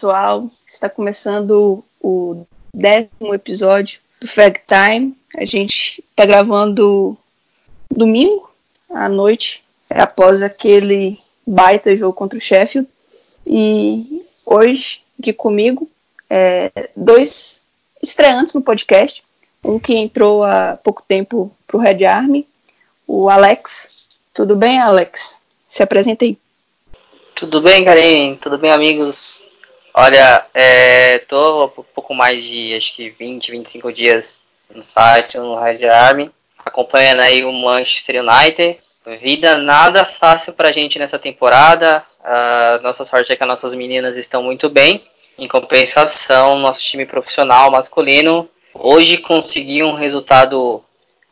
pessoal. Está começando o décimo episódio do Fag Time. A gente está gravando domingo à noite, após aquele baita jogo contra o Sheffield. E hoje, aqui comigo, é, dois estreantes no podcast. Um que entrou há pouco tempo para o Red Army, o Alex. Tudo bem, Alex? Se apresenta aí. Tudo bem, Karen? Tudo bem, amigos? Olha, é, tô um pouco mais de, acho que 20, 25 dias no site, no Red Army, acompanhando aí o Manchester United. Vida nada fácil pra gente nessa temporada. Nossa sorte é que as nossas meninas estão muito bem. Em compensação, nosso time profissional masculino hoje conseguiu um resultado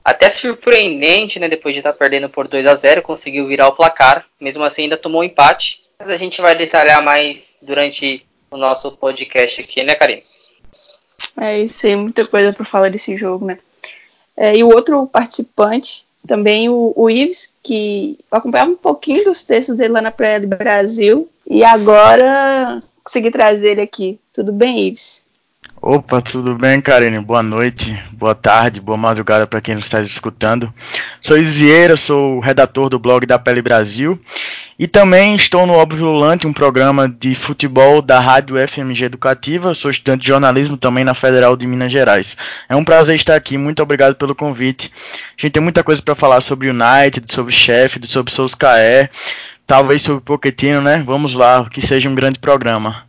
até surpreendente, né? Depois de estar perdendo por 2 a 0 conseguiu virar o placar. Mesmo assim, ainda tomou um empate. Mas a gente vai detalhar mais durante o nosso podcast aqui, né, Karine? É isso aí, muita coisa para falar desse jogo, né? É, e o outro participante, também o, o Ives, que acompanhava um pouquinho dos textos dele lá na Praia do Brasil, e agora consegui trazer ele aqui. Tudo bem, Ives? Opa, tudo bem, Karine? Boa noite, boa tarde, boa madrugada para quem nos está escutando. Sou Isieira, sou redator do blog da Pele Brasil e também estou no Óbvio Volante, um programa de futebol da Rádio FMG Educativa. Sou estudante de jornalismo também na Federal de Minas Gerais. É um prazer estar aqui, muito obrigado pelo convite. A gente tem muita coisa para falar sobre United, sobre Sheffield, sobre Solskjaer, talvez sobre Pochettino, né? Vamos lá, que seja um grande programa.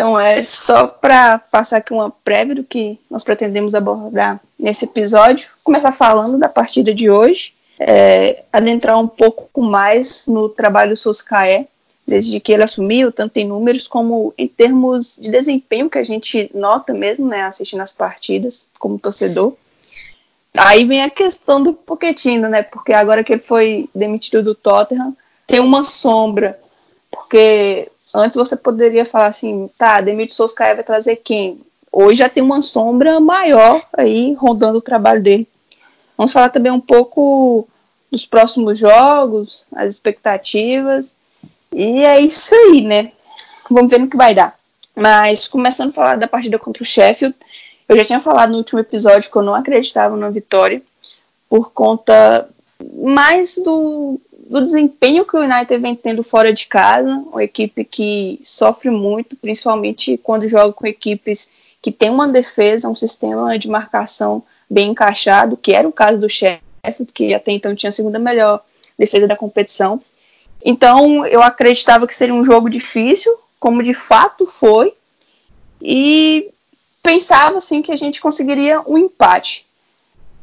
Então é só para passar aqui uma prévia do que nós pretendemos abordar nesse episódio, começar falando da partida de hoje, é, adentrar um pouco mais no trabalho do Solskjaer, desde que ele assumiu, tanto em números como em termos de desempenho que a gente nota mesmo, né, assistindo as partidas como torcedor. Aí vem a questão do Pochettino, né, porque agora que ele foi demitido do Tottenham, tem uma sombra, porque Antes você poderia falar assim, tá, Demir Solskjaer vai trazer quem? Hoje já tem uma sombra maior aí rondando o trabalho dele. Vamos falar também um pouco dos próximos jogos, as expectativas. E é isso aí, né? Vamos ver no que vai dar. Mas começando a falar da partida contra o Sheffield, eu já tinha falado no último episódio que eu não acreditava na vitória por conta mais do, do desempenho que o United vem tendo fora de casa, uma equipe que sofre muito, principalmente quando joga com equipes que têm uma defesa, um sistema de marcação bem encaixado, que era o caso do Sheffield, que até então tinha a segunda melhor defesa da competição. Então eu acreditava que seria um jogo difícil, como de fato foi, e pensava assim que a gente conseguiria um empate.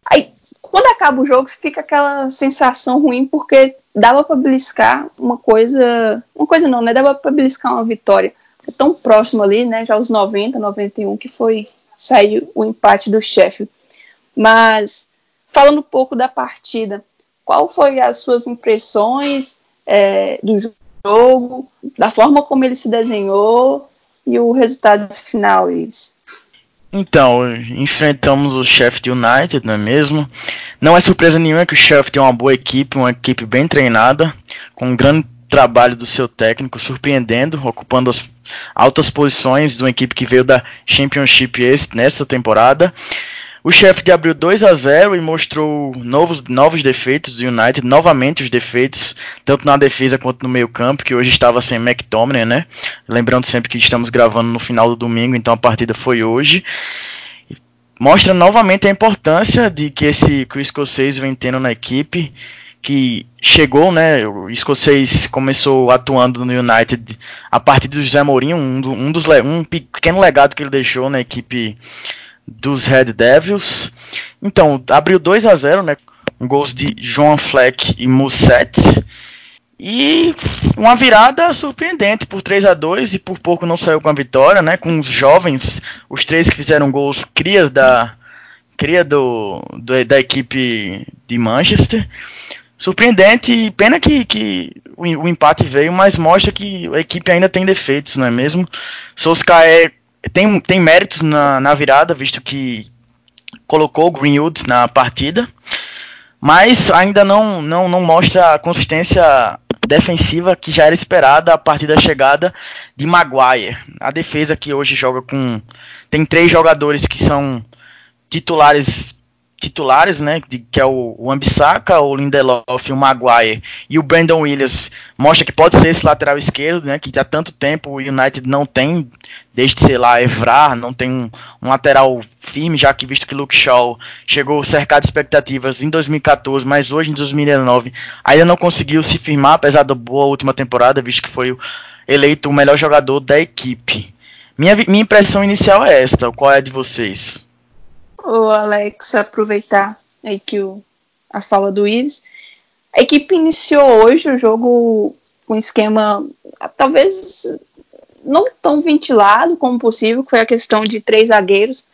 Aí quando acaba o jogo, fica aquela sensação ruim, porque dava para beliscar uma coisa. Uma coisa não, né? Dava para beliscar uma vitória. É tão próximo ali, né? Já os 90, 91, que foi sair o empate do Sheffield. Mas, falando um pouco da partida, qual foi as suas impressões é, do jogo, da forma como ele se desenhou e o resultado final, Ives? Então, enfrentamos o Sheffield United, não é mesmo? Não é surpresa nenhuma que o Sheffield é uma boa equipe, uma equipe bem treinada, com um grande trabalho do seu técnico, surpreendendo, ocupando as altas posições de uma equipe que veio da Championship nesta temporada. O Sheffield abriu 2 a 0 e mostrou novos, novos defeitos do United, novamente os defeitos, tanto na defesa quanto no meio-campo, que hoje estava sem McTominay, né? Lembrando sempre que estamos gravando no final do domingo, então a partida foi hoje. Mostra novamente a importância de que esse que o escocês vem tendo na equipe, que chegou, né? O escocês começou atuando no United a partir do José Mourinho, um, do, um dos um pequeno legado que ele deixou na equipe dos Red Devils. Então, abriu 2 a 0 né? Gols de João Fleck e Musset. E uma virada surpreendente por 3 a 2 e por pouco não saiu com a vitória, né? Com os jovens, os três que fizeram gols crias da cria do, do da equipe de Manchester. Surpreendente e pena que, que o, o, empate veio, mas mostra que a equipe ainda tem defeitos, não é mesmo? Solskjaer tem, tem méritos na, na virada, visto que colocou o Greenwood na partida, mas ainda não, não, não mostra a consistência defensiva que já era esperada a partir da chegada de Maguire. A defesa que hoje joga com tem três jogadores que são titulares titulares, né, de, que é o, o Ambissaca, o Lindelof, o Maguire e o Brandon Williams, mostra que pode ser esse lateral esquerdo, né, que há tanto tempo o United não tem, desde, sei lá, Evrar, não tem um, um lateral firme, já que visto que Luke Shaw chegou cercado de expectativas em 2014, mas hoje em 2019 ainda não conseguiu se firmar, apesar da boa última temporada, visto que foi eleito o melhor jogador da equipe. Minha, minha impressão inicial é esta, qual é a de vocês? O Alex aproveitar aí que o, a fala do Ives. A equipe iniciou hoje o jogo com um esquema talvez não tão ventilado como possível, que foi a questão de três zagueiros,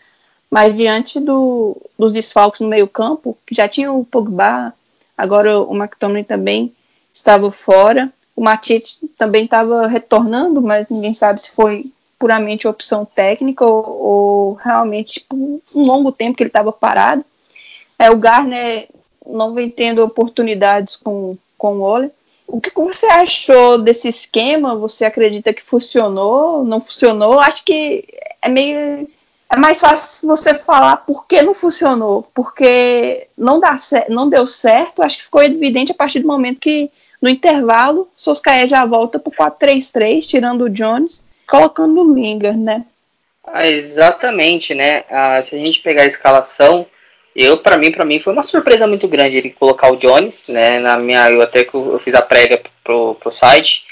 mas diante do, dos desfalques no meio campo, que já tinha o Pogba, agora o McTominay também estava fora, o Matite também estava retornando, mas ninguém sabe se foi puramente opção técnica ou, ou realmente tipo, um longo tempo que ele estava parado. É, o Garner não vem tendo oportunidades com, com o Ole. O que você achou desse esquema? Você acredita que funcionou? Não funcionou? Acho que é meio. É mais fácil você falar por que não funcionou. Porque não, dá, não deu certo. Acho que ficou evidente a partir do momento que, no intervalo, Soscaé já volta para o 4-3-3, tirando o Jones colocando Lingard, né? Ah, exatamente, né? Ah, se a gente pegar a escalação, eu para mim, para mim foi uma surpresa muito grande ele colocar o Jones, né? Na minha, eu até que eu, fiz a prévia pro, pro site,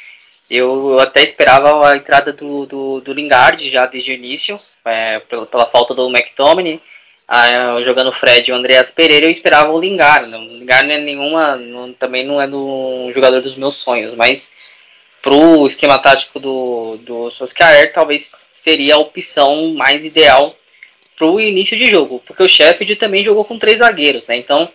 eu, até esperava a entrada do, do, do Lingard já desde o início, é, pela, pela falta do McTominay, ah, jogando o Fred e o Andreas Pereira, eu esperava o Lingard. Não, o Lingard não é nenhuma, não, também não é um jogador dos meus sonhos, mas pro esquema tático do, do Solskjaer, talvez seria a opção mais ideal pro início de jogo, porque o Sheffield também jogou com três zagueiros, né? Então,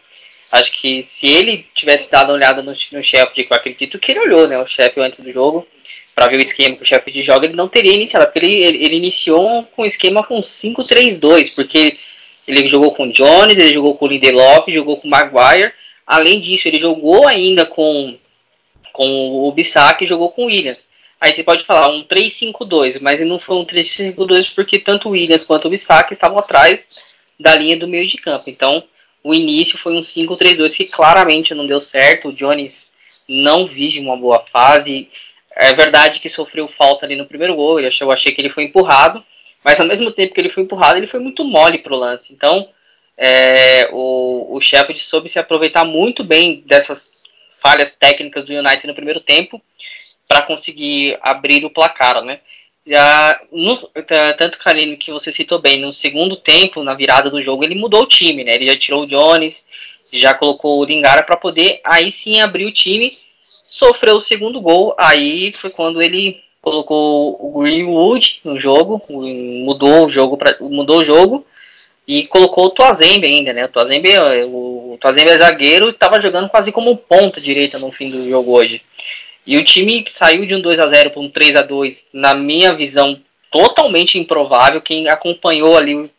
acho que se ele tivesse dado uma olhada no, no Sheffield, que eu acredito que ele olhou, né, o Sheffield antes do jogo, para ver o esquema que o Sheffield joga, ele não teria iniciado, porque ele, ele, ele iniciou com um esquema com 5-3-2, porque ele jogou com Jones, ele jogou com Lindelof, jogou com Maguire, além disso, ele jogou ainda com com o Bissac e jogou com o Williams. Aí você pode falar um 3-5-2, mas não foi um 3-5-2 porque tanto o Williams quanto o Bissac estavam atrás da linha do meio de campo. Então, o início foi um 5-3-2 que claramente não deu certo. O Jones não vive uma boa fase. É verdade que sofreu falta ali no primeiro gol. Eu achei, eu achei que ele foi empurrado, mas ao mesmo tempo que ele foi empurrado, ele foi muito mole pro lance. Então, é, o, o Sheffield soube se aproveitar muito bem dessas falhas técnicas do United no primeiro tempo para conseguir abrir o placar, né? Já no, tanto Karine que você citou bem, no segundo tempo, na virada do jogo, ele mudou o time, né? Ele já tirou o Jones, já colocou o Lingara para poder aí sim abrir o time. Sofreu o segundo gol, aí foi quando ele colocou o Greenwood no jogo, mudou o jogo pra, mudou o jogo e colocou o Tuazembe ainda, né? O Tuazembe, o Tuazembe é zagueiro e estava jogando quase como ponta direita no fim do jogo hoje. E o time saiu de um 2 a 0 para um 3 a 2 na minha visão, totalmente improvável. Quem acompanhou ali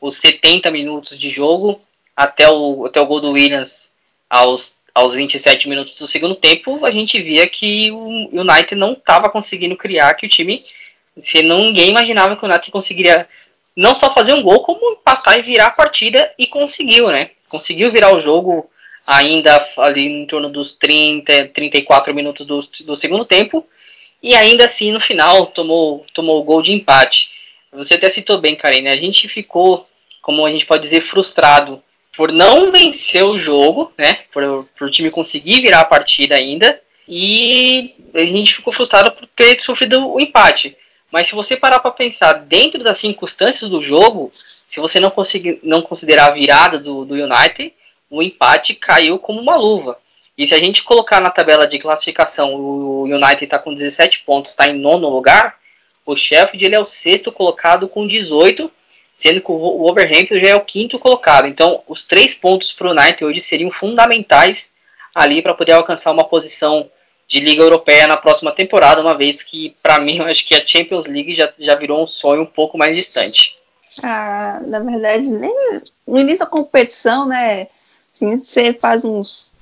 os 70 minutos de jogo até o, até o gol do Williams aos, aos 27 minutos do segundo tempo, a gente via que o United não estava conseguindo criar, que o time. Se ninguém imaginava que o United conseguiria não só fazer um gol, como empatar e virar a partida e conseguiu, né? Conseguiu virar o jogo ainda ali em torno dos 30, 34 minutos do, do segundo tempo e ainda assim no final tomou, tomou o gol de empate. Você até citou bem, Karine, a gente ficou, como a gente pode dizer, frustrado por não vencer o jogo, né? Por, por o time conseguir virar a partida ainda. E a gente ficou frustrado por ter sofrido o empate. Mas se você parar para pensar dentro das circunstâncias do jogo, se você não conseguir não considerar a virada do, do United, o empate caiu como uma luva. E se a gente colocar na tabela de classificação, o United está com 17 pontos, está em nono lugar, o Sheffield ele é o sexto colocado com 18, sendo que o Wolverhampton já é o quinto colocado. Então, os três pontos para o United hoje seriam fundamentais ali para poder alcançar uma posição de Liga Europeia na próxima temporada, uma vez que, para mim, eu acho que a Champions League já, já virou um sonho um pouco mais distante. Ah, na verdade, nem no início da competição, né? Assim, você faz uns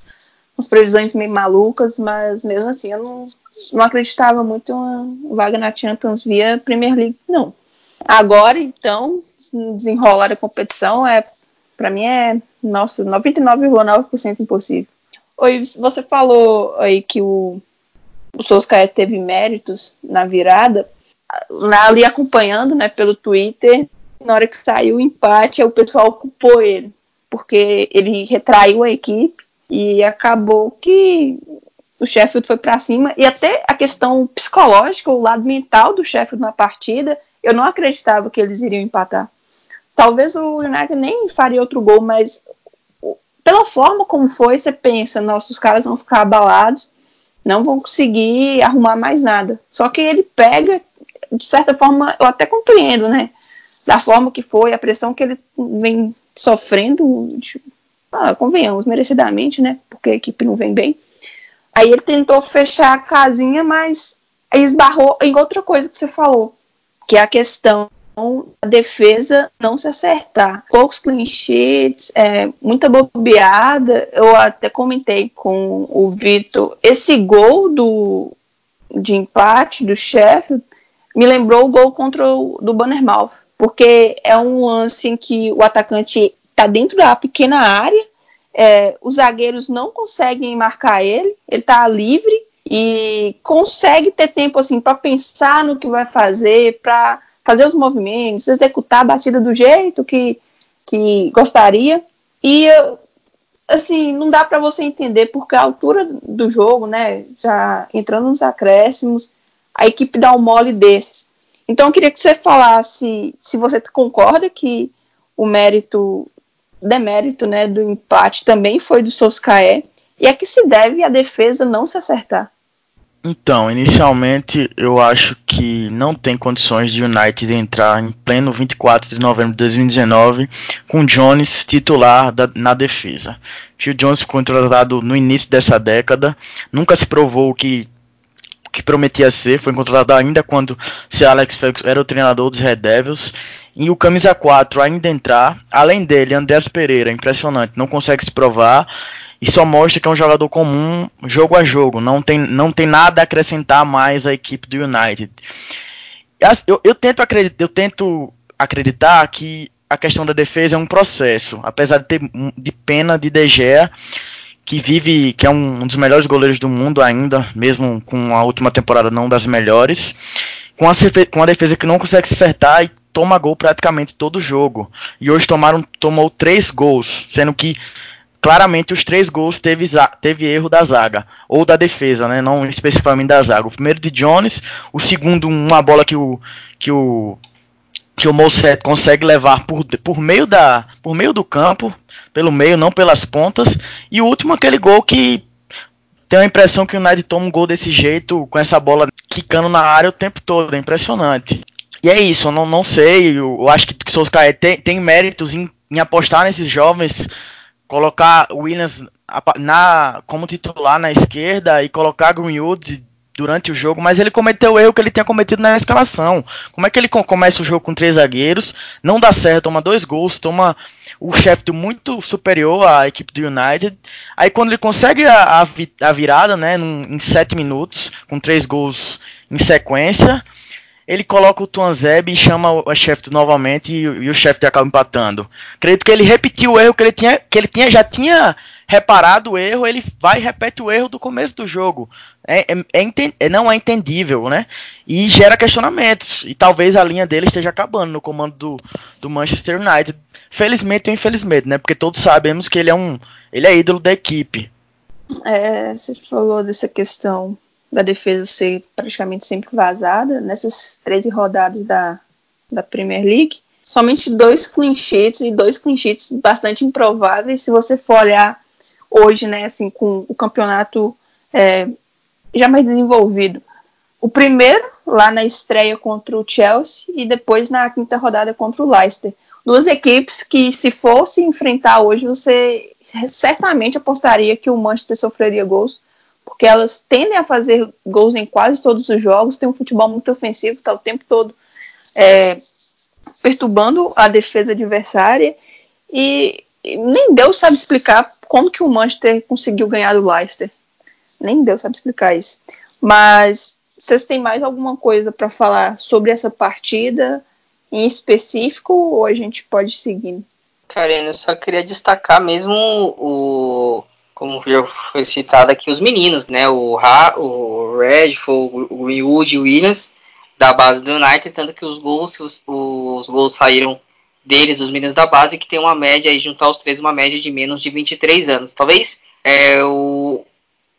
umas previsões meio malucas, mas mesmo assim eu não, não acreditava muito uma vaga na Champions via Premier League, não. Agora, então, desenrolar a competição é, para mim é, nossa, 99,9% impossível. Oi, você falou aí que o, o Solskjaer teve méritos na virada, ali acompanhando, né, pelo Twitter, na hora que saiu o empate, o pessoal culpou ele, porque ele retraiu a equipe e acabou que o Sheffield foi para cima e até a questão psicológica, o lado mental do Sheffield na partida, eu não acreditava que eles iriam empatar. Talvez o United nem faria outro gol, mas pela forma como foi, você pensa, nossos caras vão ficar abalados, não vão conseguir arrumar mais nada. Só que ele pega, de certa forma, eu até compreendo, né? Da forma que foi, a pressão que ele vem sofrendo, de, ah, convenhamos, merecidamente, né? Porque a equipe não vem bem. Aí ele tentou fechar a casinha, mas esbarrou em outra coisa que você falou, que é a questão da defesa não se acertar. Poucos clean sheets, é, muita bobeada. Eu até comentei com o Vitor, esse gol do, de empate do Sheffield me lembrou o gol contra o do Bannermouth, porque é um lance em que o atacante está dentro da pequena área, é, os zagueiros não conseguem marcar ele, ele está livre e consegue ter tempo assim para pensar no que vai fazer, para fazer os movimentos, executar a batida do jeito que, que gostaria. E assim, não dá para você entender porque a altura do jogo, né, já entrando nos acréscimos, a equipe dá um mole desses. Então eu queria que você falasse se você concorda que o mérito demérito né, do empate também foi do Soscaé, e a que se deve a defesa não se acertar? Então, inicialmente eu acho que não tem condições de United entrar em pleno 24 de novembro de 2019 com Jones titular da, na defesa. Phil Jones foi contratado no início dessa década, nunca se provou o que, que prometia ser, foi contratado ainda quando se Alex Ferguson era o treinador dos Red Devils e o camisa 4 ainda entrar. Além dele, Andreas Pereira, impressionante, não consegue se provar e só mostra que é um jogador comum jogo a jogo, não tem, não tem nada a acrescentar mais à equipe do United. Eu, eu, tento acreditar, eu tento acreditar que a questão da defesa é um processo, apesar de ter de pena de De Gea, que vive, que é um, um dos melhores goleiros do mundo ainda, mesmo com a última temporada não das melhores, com a, com a defesa que não consegue se acertar e toma gol praticamente todo jogo. E hoje tomaram, tomou três gols, sendo que claramente os três gols teve, teve erro da zaga, ou da defesa, né? não especificamente da zaga. O primeiro de Jones, o segundo uma bola que o que o que o Mousset consegue levar por, por meio da por meio do campo, pelo meio, não pelas pontas, e o último aquele gol que tem a impressão que o United toma um gol desse jeito, com essa bola quicando na área o tempo todo, é impressionante. E é isso, eu não, não sei, eu, eu acho que o Solskjaer tem, tem méritos em, em, apostar nesses jovens, colocar Williams na, como titular na esquerda e colocar Greenwood durante o jogo, mas ele cometeu o erro que ele tinha cometido na escalação. Como é que ele começa o jogo com três zagueiros, não dá certo, toma dois gols, toma o Sheffield muito superior à equipe do United. Aí quando ele consegue a, a, virada, né, em sete minutos, com três gols em sequência, ele coloca o Tuanzeb e chama o Sheffield novamente e, e o Sheffield acaba empatando. Acredito que ele repetiu o erro que ele tinha, que ele tinha, já tinha reparado o erro, ele vai e repete o erro do começo do jogo. É, é, é, é não é entendível, né? E gera questionamentos. E talvez a linha dele esteja acabando no comando do, do Manchester United. Felizmente ou infelizmente, né? Porque todos sabemos que ele é um. Ele é ídolo da equipe. É, você falou dessa questão da defesa ser praticamente sempre vazada. Nessas 13 rodadas da, da Premier League, somente dois clean sheets e dois clean sheets bastante improváveis se você for olhar hoje, né, assim, com o campeonato é, já mais desenvolvido. O primeiro lá na estreia contra o Chelsea e depois na quinta rodada contra o Leicester. Duas equipes que, se fosse enfrentar hoje, você certamente apostaria que o Manchester sofreria gols, porque elas tendem a fazer gols em quase todos os jogos, tem um futebol muito ofensivo, está o tempo todo é, perturbando a defesa adversária. E, nem Deus sabe explicar como que o Manchester conseguiu ganhar do Leicester. Nem Deus sabe explicar isso. Mas vocês têm mais alguma coisa para falar sobre essa partida em específico ou a gente pode seguir? Karina, eu só queria destacar mesmo o, como já foi citado aqui, os meninos, né? O, ha, o Redford, o Greenwood o Williams, da base do United, tanto que os gols, os, os gols saíram deles, os meninos da base, que tem uma média, aí juntar os três, uma média de menos de 23 anos. Talvez é, o,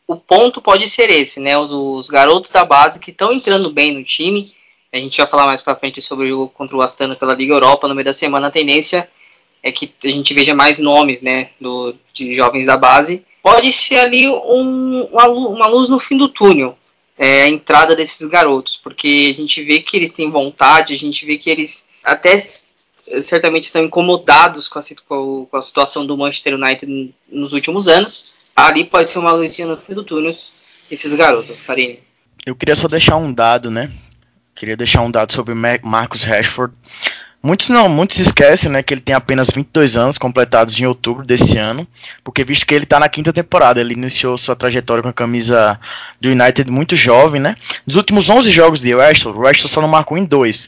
o ponto pode ser esse, né? Os, os garotos da base que estão entrando bem no time. A gente vai falar mais pra frente sobre o jogo contra o Astana pela Liga Europa no meio da semana. A tendência é que a gente veja mais nomes, né, do, de jovens da base pode ser ali um, uma, uma, luz no fim do túnel, é, a entrada desses garotos, porque a gente vê que eles têm vontade, a gente vê que eles até certamente estão incomodados com a, com a situação do Manchester United nos últimos anos. Ali pode ser uma luzinha no fim do túnel, esses garotos, Karine. Eu queria só deixar um dado, né? Queria deixar um dado sobre Marcus Rashford. Muitos não, muitos esquecem, né, que ele tem apenas 22 anos completados em outubro desse ano, porque visto que ele está na quinta temporada, ele iniciou sua trajetória com a camisa do United muito jovem, né? Nos últimos 11 jogos de Rashford, o Rashford só não marcou em dois.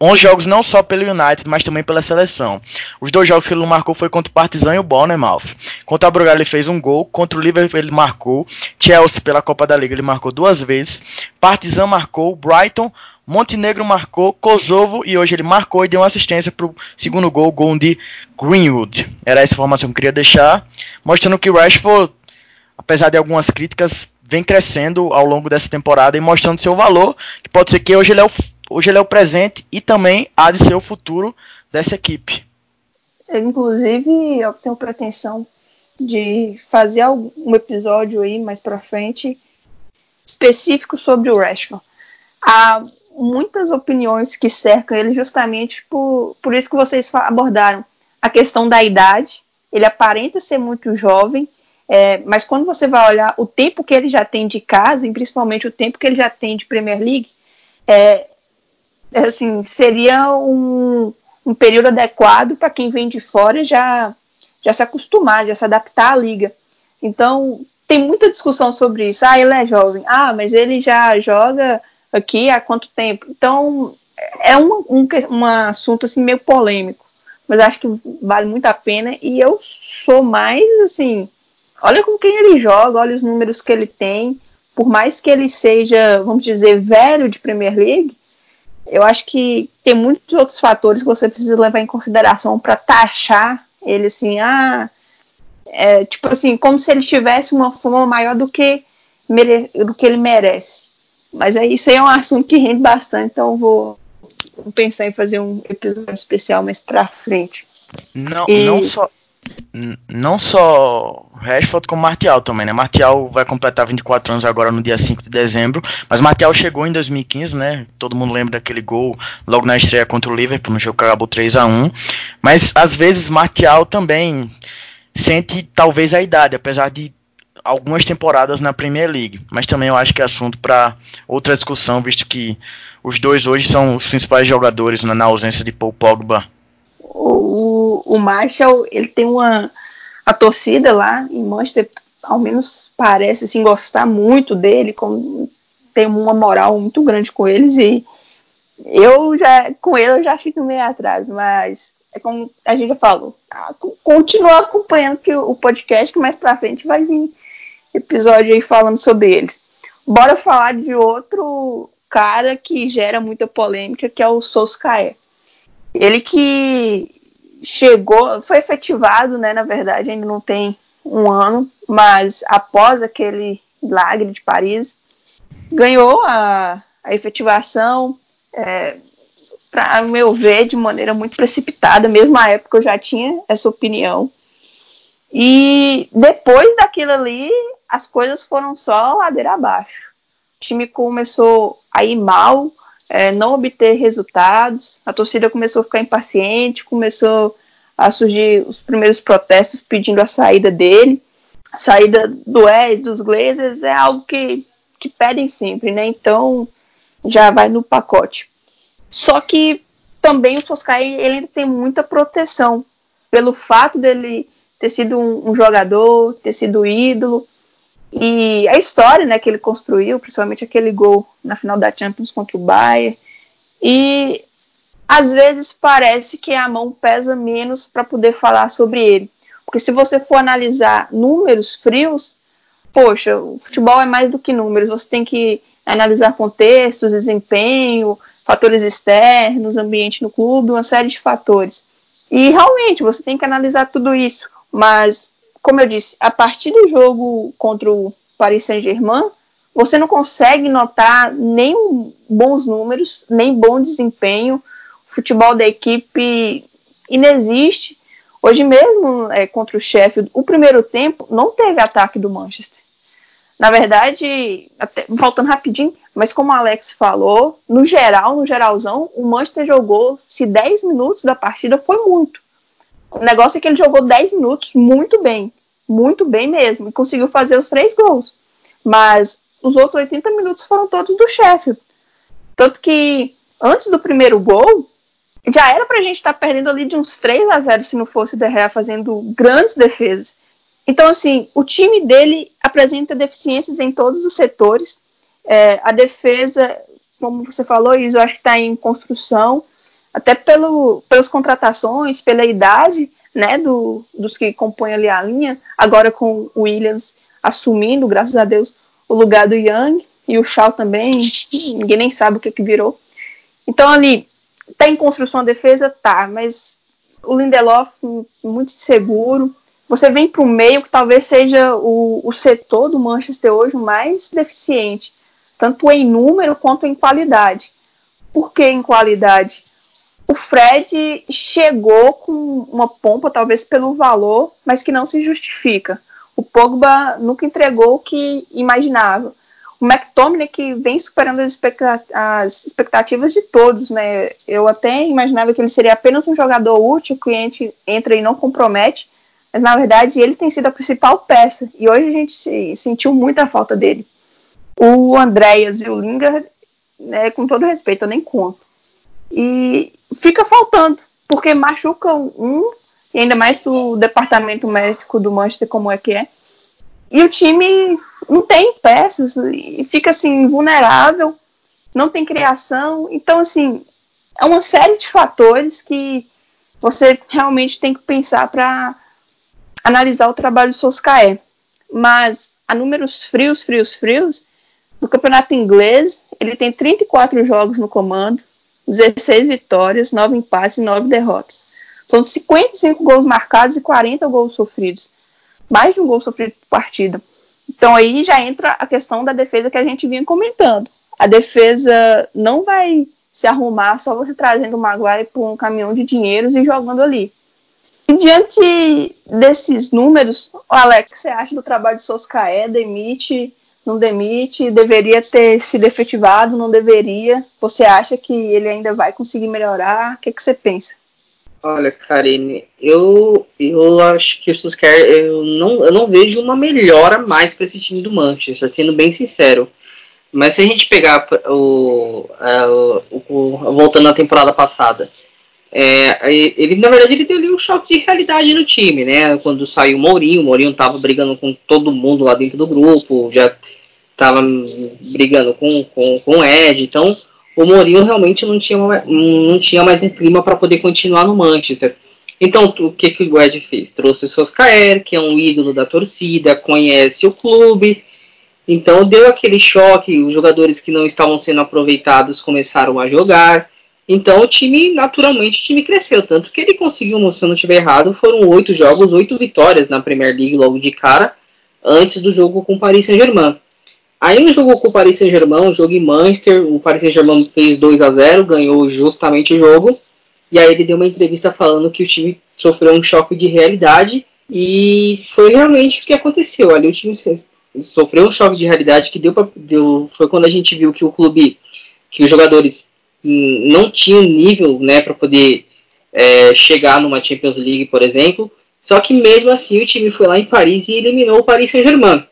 11 jogos não só pelo United, mas também pela seleção. Os dois jogos que ele não marcou foi contra o Partizan e o Bournemouth. Contra o Brugal ele fez um gol, contra o Liverpool ele marcou, Chelsea pela Copa da Liga ele marcou duas vezes, Partizan marcou, Brighton Montenegro marcou, Kosovo e hoje ele marcou e deu uma assistência para o segundo gol, gol de Greenwood. Era essa informação que eu queria deixar, mostrando que o Rashford, apesar de algumas críticas, vem crescendo ao longo dessa temporada e mostrando seu valor, que pode ser que hoje ele é o, hoje ele é o presente e também há de ser o futuro dessa equipe. Inclusive, eu tenho pretensão de fazer um episódio aí mais para frente específico sobre o Rashford há muitas opiniões que cercam ele justamente por, por isso que vocês abordaram. A questão da idade, ele aparenta ser muito jovem, é, mas quando você vai olhar o tempo que ele já tem de casa, e principalmente o tempo que ele já tem de Premier League, é, é assim, seria um, um período adequado para quem vem de fora já, já se acostumar, já se adaptar à liga. Então, tem muita discussão sobre isso. Ah, ele é jovem. Ah, mas ele já joga aqui há quanto tempo. Então, é um, um, um assunto assim meio polêmico, mas acho que vale muito a pena. E eu sou mais assim: olha com quem ele joga, olha os números que ele tem. Por mais que ele seja, vamos dizer, velho de Premier League, eu acho que tem muitos outros fatores que você precisa levar em consideração para taxar ele assim, ah, é, tipo assim, como se ele tivesse uma fama maior do que, mere do que ele merece. Mas é, isso aí é um assunto que rende bastante, então vou, vou pensar em fazer um episódio especial mais pra frente. Não, e... não só. Não só Rashford como Martial também, né? Martial vai completar 24 anos agora no dia 5 de dezembro, mas Martial chegou em 2015, né? Todo mundo lembra daquele gol logo na estreia contra o Liverpool, no jogo que acabou 3 a 1 Mas às vezes Martial também sente talvez a idade, apesar de algumas temporadas na Premier League, mas também eu acho que é assunto para outra discussão, visto que os dois hoje são os principais jogadores né, na ausência de Paul Pogba. O, o Marshall, ele tem uma a torcida lá em Manchester, ao menos parece assim gostar muito dele, com, tem uma moral muito grande com eles e eu já com ele eu já fico meio atrás, mas é como a gente já falou, continuar acompanhando que o podcast que mais para frente vai vir episódio aí falando sobre eles. Bora falar de outro cara que gera muita polêmica, que é o Solskjaer. Ele que chegou, foi efetivado, né, na verdade, ainda não tem um ano, mas após aquele milagre de Paris, ganhou a, a efetivação, é, para meu ver, de maneira muito precipitada, mesmo na época eu já tinha essa opinião. E depois daquilo ali, as coisas foram só ladeira abaixo. O time começou a ir mal, é, não obter resultados, a torcida começou a ficar impaciente, começou a surgir os primeiros protestos pedindo a saída dele. A saída do Ed, dos Glazers, é algo que, que pedem sempre, né? Então já vai no pacote. Só que também o Soskai ele tem muita proteção pelo fato dele ter sido um, um jogador, ter sido ídolo. E a história né, que ele construiu, principalmente aquele gol na final da Champions contra o Bayern. E às vezes parece que a mão pesa menos para poder falar sobre ele. Porque se você for analisar números frios, poxa, o futebol é mais do que números. Você tem que analisar contextos, desempenho, fatores externos, ambiente no clube, uma série de fatores. E realmente você tem que analisar tudo isso. Mas, como eu disse, a partir do jogo contra o Paris Saint-Germain, você não consegue notar nem bons números, nem bom desempenho. O futebol da equipe inexiste. Hoje mesmo, é, contra o Sheffield, o primeiro tempo não teve ataque do Manchester. Na verdade, até, rapidinho, mas como o Alex falou, no geral, no geralzão, o Manchester jogou, se 10 minutos da partida foi muito. O negócio é que ele jogou 10 minutos muito bem, muito bem mesmo, e conseguiu fazer os três gols. Mas os outros 80 minutos foram todos do Sheffield. Tanto que antes do primeiro gol, já era pra gente estar tá perdendo ali de uns 3 a 0 se não fosse o De Gea fazendo grandes defesas. Então, assim, o time dele apresenta deficiências em todos os setores. É, a defesa, como você falou, Isa, eu acho que está em construção, até pelo, pelas contratações, pela idade né, do, dos que compõem ali a linha. Agora com o Williams assumindo, graças a Deus, o lugar do Young e o Shaw também, ninguém nem sabe o que, que virou. Então, ali, está em construção a defesa? Tá, mas o Lindelof muito seguro. Você vem para o meio, que talvez seja o, o setor do Manchester hoje mais deficiente, tanto em número quanto em qualidade. Por que em qualidade? O Fred chegou com uma pompa, talvez pelo valor, mas que não se justifica. O Pogba nunca entregou o que imaginava. O McTominay que vem superando as, expectativas de todos, né? Eu até imaginava que ele seria apenas um jogador útil, o cliente entra e não compromete, mas na verdade ele tem sido a principal peça e hoje a gente sentiu muita falta dele. O Andréas e o Lingard, né, com todo respeito, eu nem conto. E fica faltando, porque machucam um, e ainda mais o departamento médico do Manchester, como é que é. E o time não tem peças e fica assim vulnerável, não tem criação. Então, assim, é uma série de fatores que você realmente tem que pensar para analisar o trabalho do Solskjaer. Mas a números frios, frios, frios, no campeonato inglês, ele tem 34 jogos no comando, 16 vitórias, 9 empates e 9 derrotas. São 55 gols marcados e 40 gols sofridos. Mais de um gol sofrido por partida. Então aí já entra a questão da defesa que a gente vinha comentando. A defesa não vai se arrumar só você trazendo o Maguire por um caminhão de dinheiros e jogando ali. E diante desses números, Alex, você acha do trabalho de Soscaé? Demite, não demite? Deveria ter sido efetivado, não deveria? Você acha que ele ainda vai conseguir melhorar? O que, que você pensa? Olha, Karine, eu, eu acho que o Soscaé, eu não, eu não vejo uma melhora mais para esse time do Manchester, sendo bem sincero. Mas se a gente pegar o, o, o voltando à temporada passada, é, ele, na verdade, ele deu ali um choque de realidade no time, né? Quando saiu o Mourinho, o Mourinho tava brigando com todo mundo lá dentro do grupo, já tava brigando com, com, com o Ed, então o Mourinho realmente não tinha, não tinha mais um clima para poder continuar no Manchester. Então, o que, que o Ed fez? Trouxe o Soscaer, que é um ídolo da torcida, conhece o clube, então deu aquele choque, os jogadores que não estavam sendo aproveitados começaram a jogar, então o time, naturalmente, o time cresceu. Tanto que ele conseguiu, se eu não estiver errado, foram oito jogos, oito vitórias na Premier League logo de cara, antes do jogo com o Paris Saint-Germain. Aí no jogo com o Paris Saint-Germain, o jogo em Manchester, o Paris Saint-Germain fez 2 a 0 ganhou justamente o jogo. E aí ele deu uma entrevista falando que o time sofreu um choque de realidade. E foi realmente o que aconteceu. Ali o time sofreu um choque de realidade que deu, pra, deu foi quando a gente viu que o clube, que os jogadores não tinha nível né, para poder é, chegar numa Champions League, por exemplo. Só que mesmo assim o time foi lá em Paris e eliminou o Paris Saint-Germain.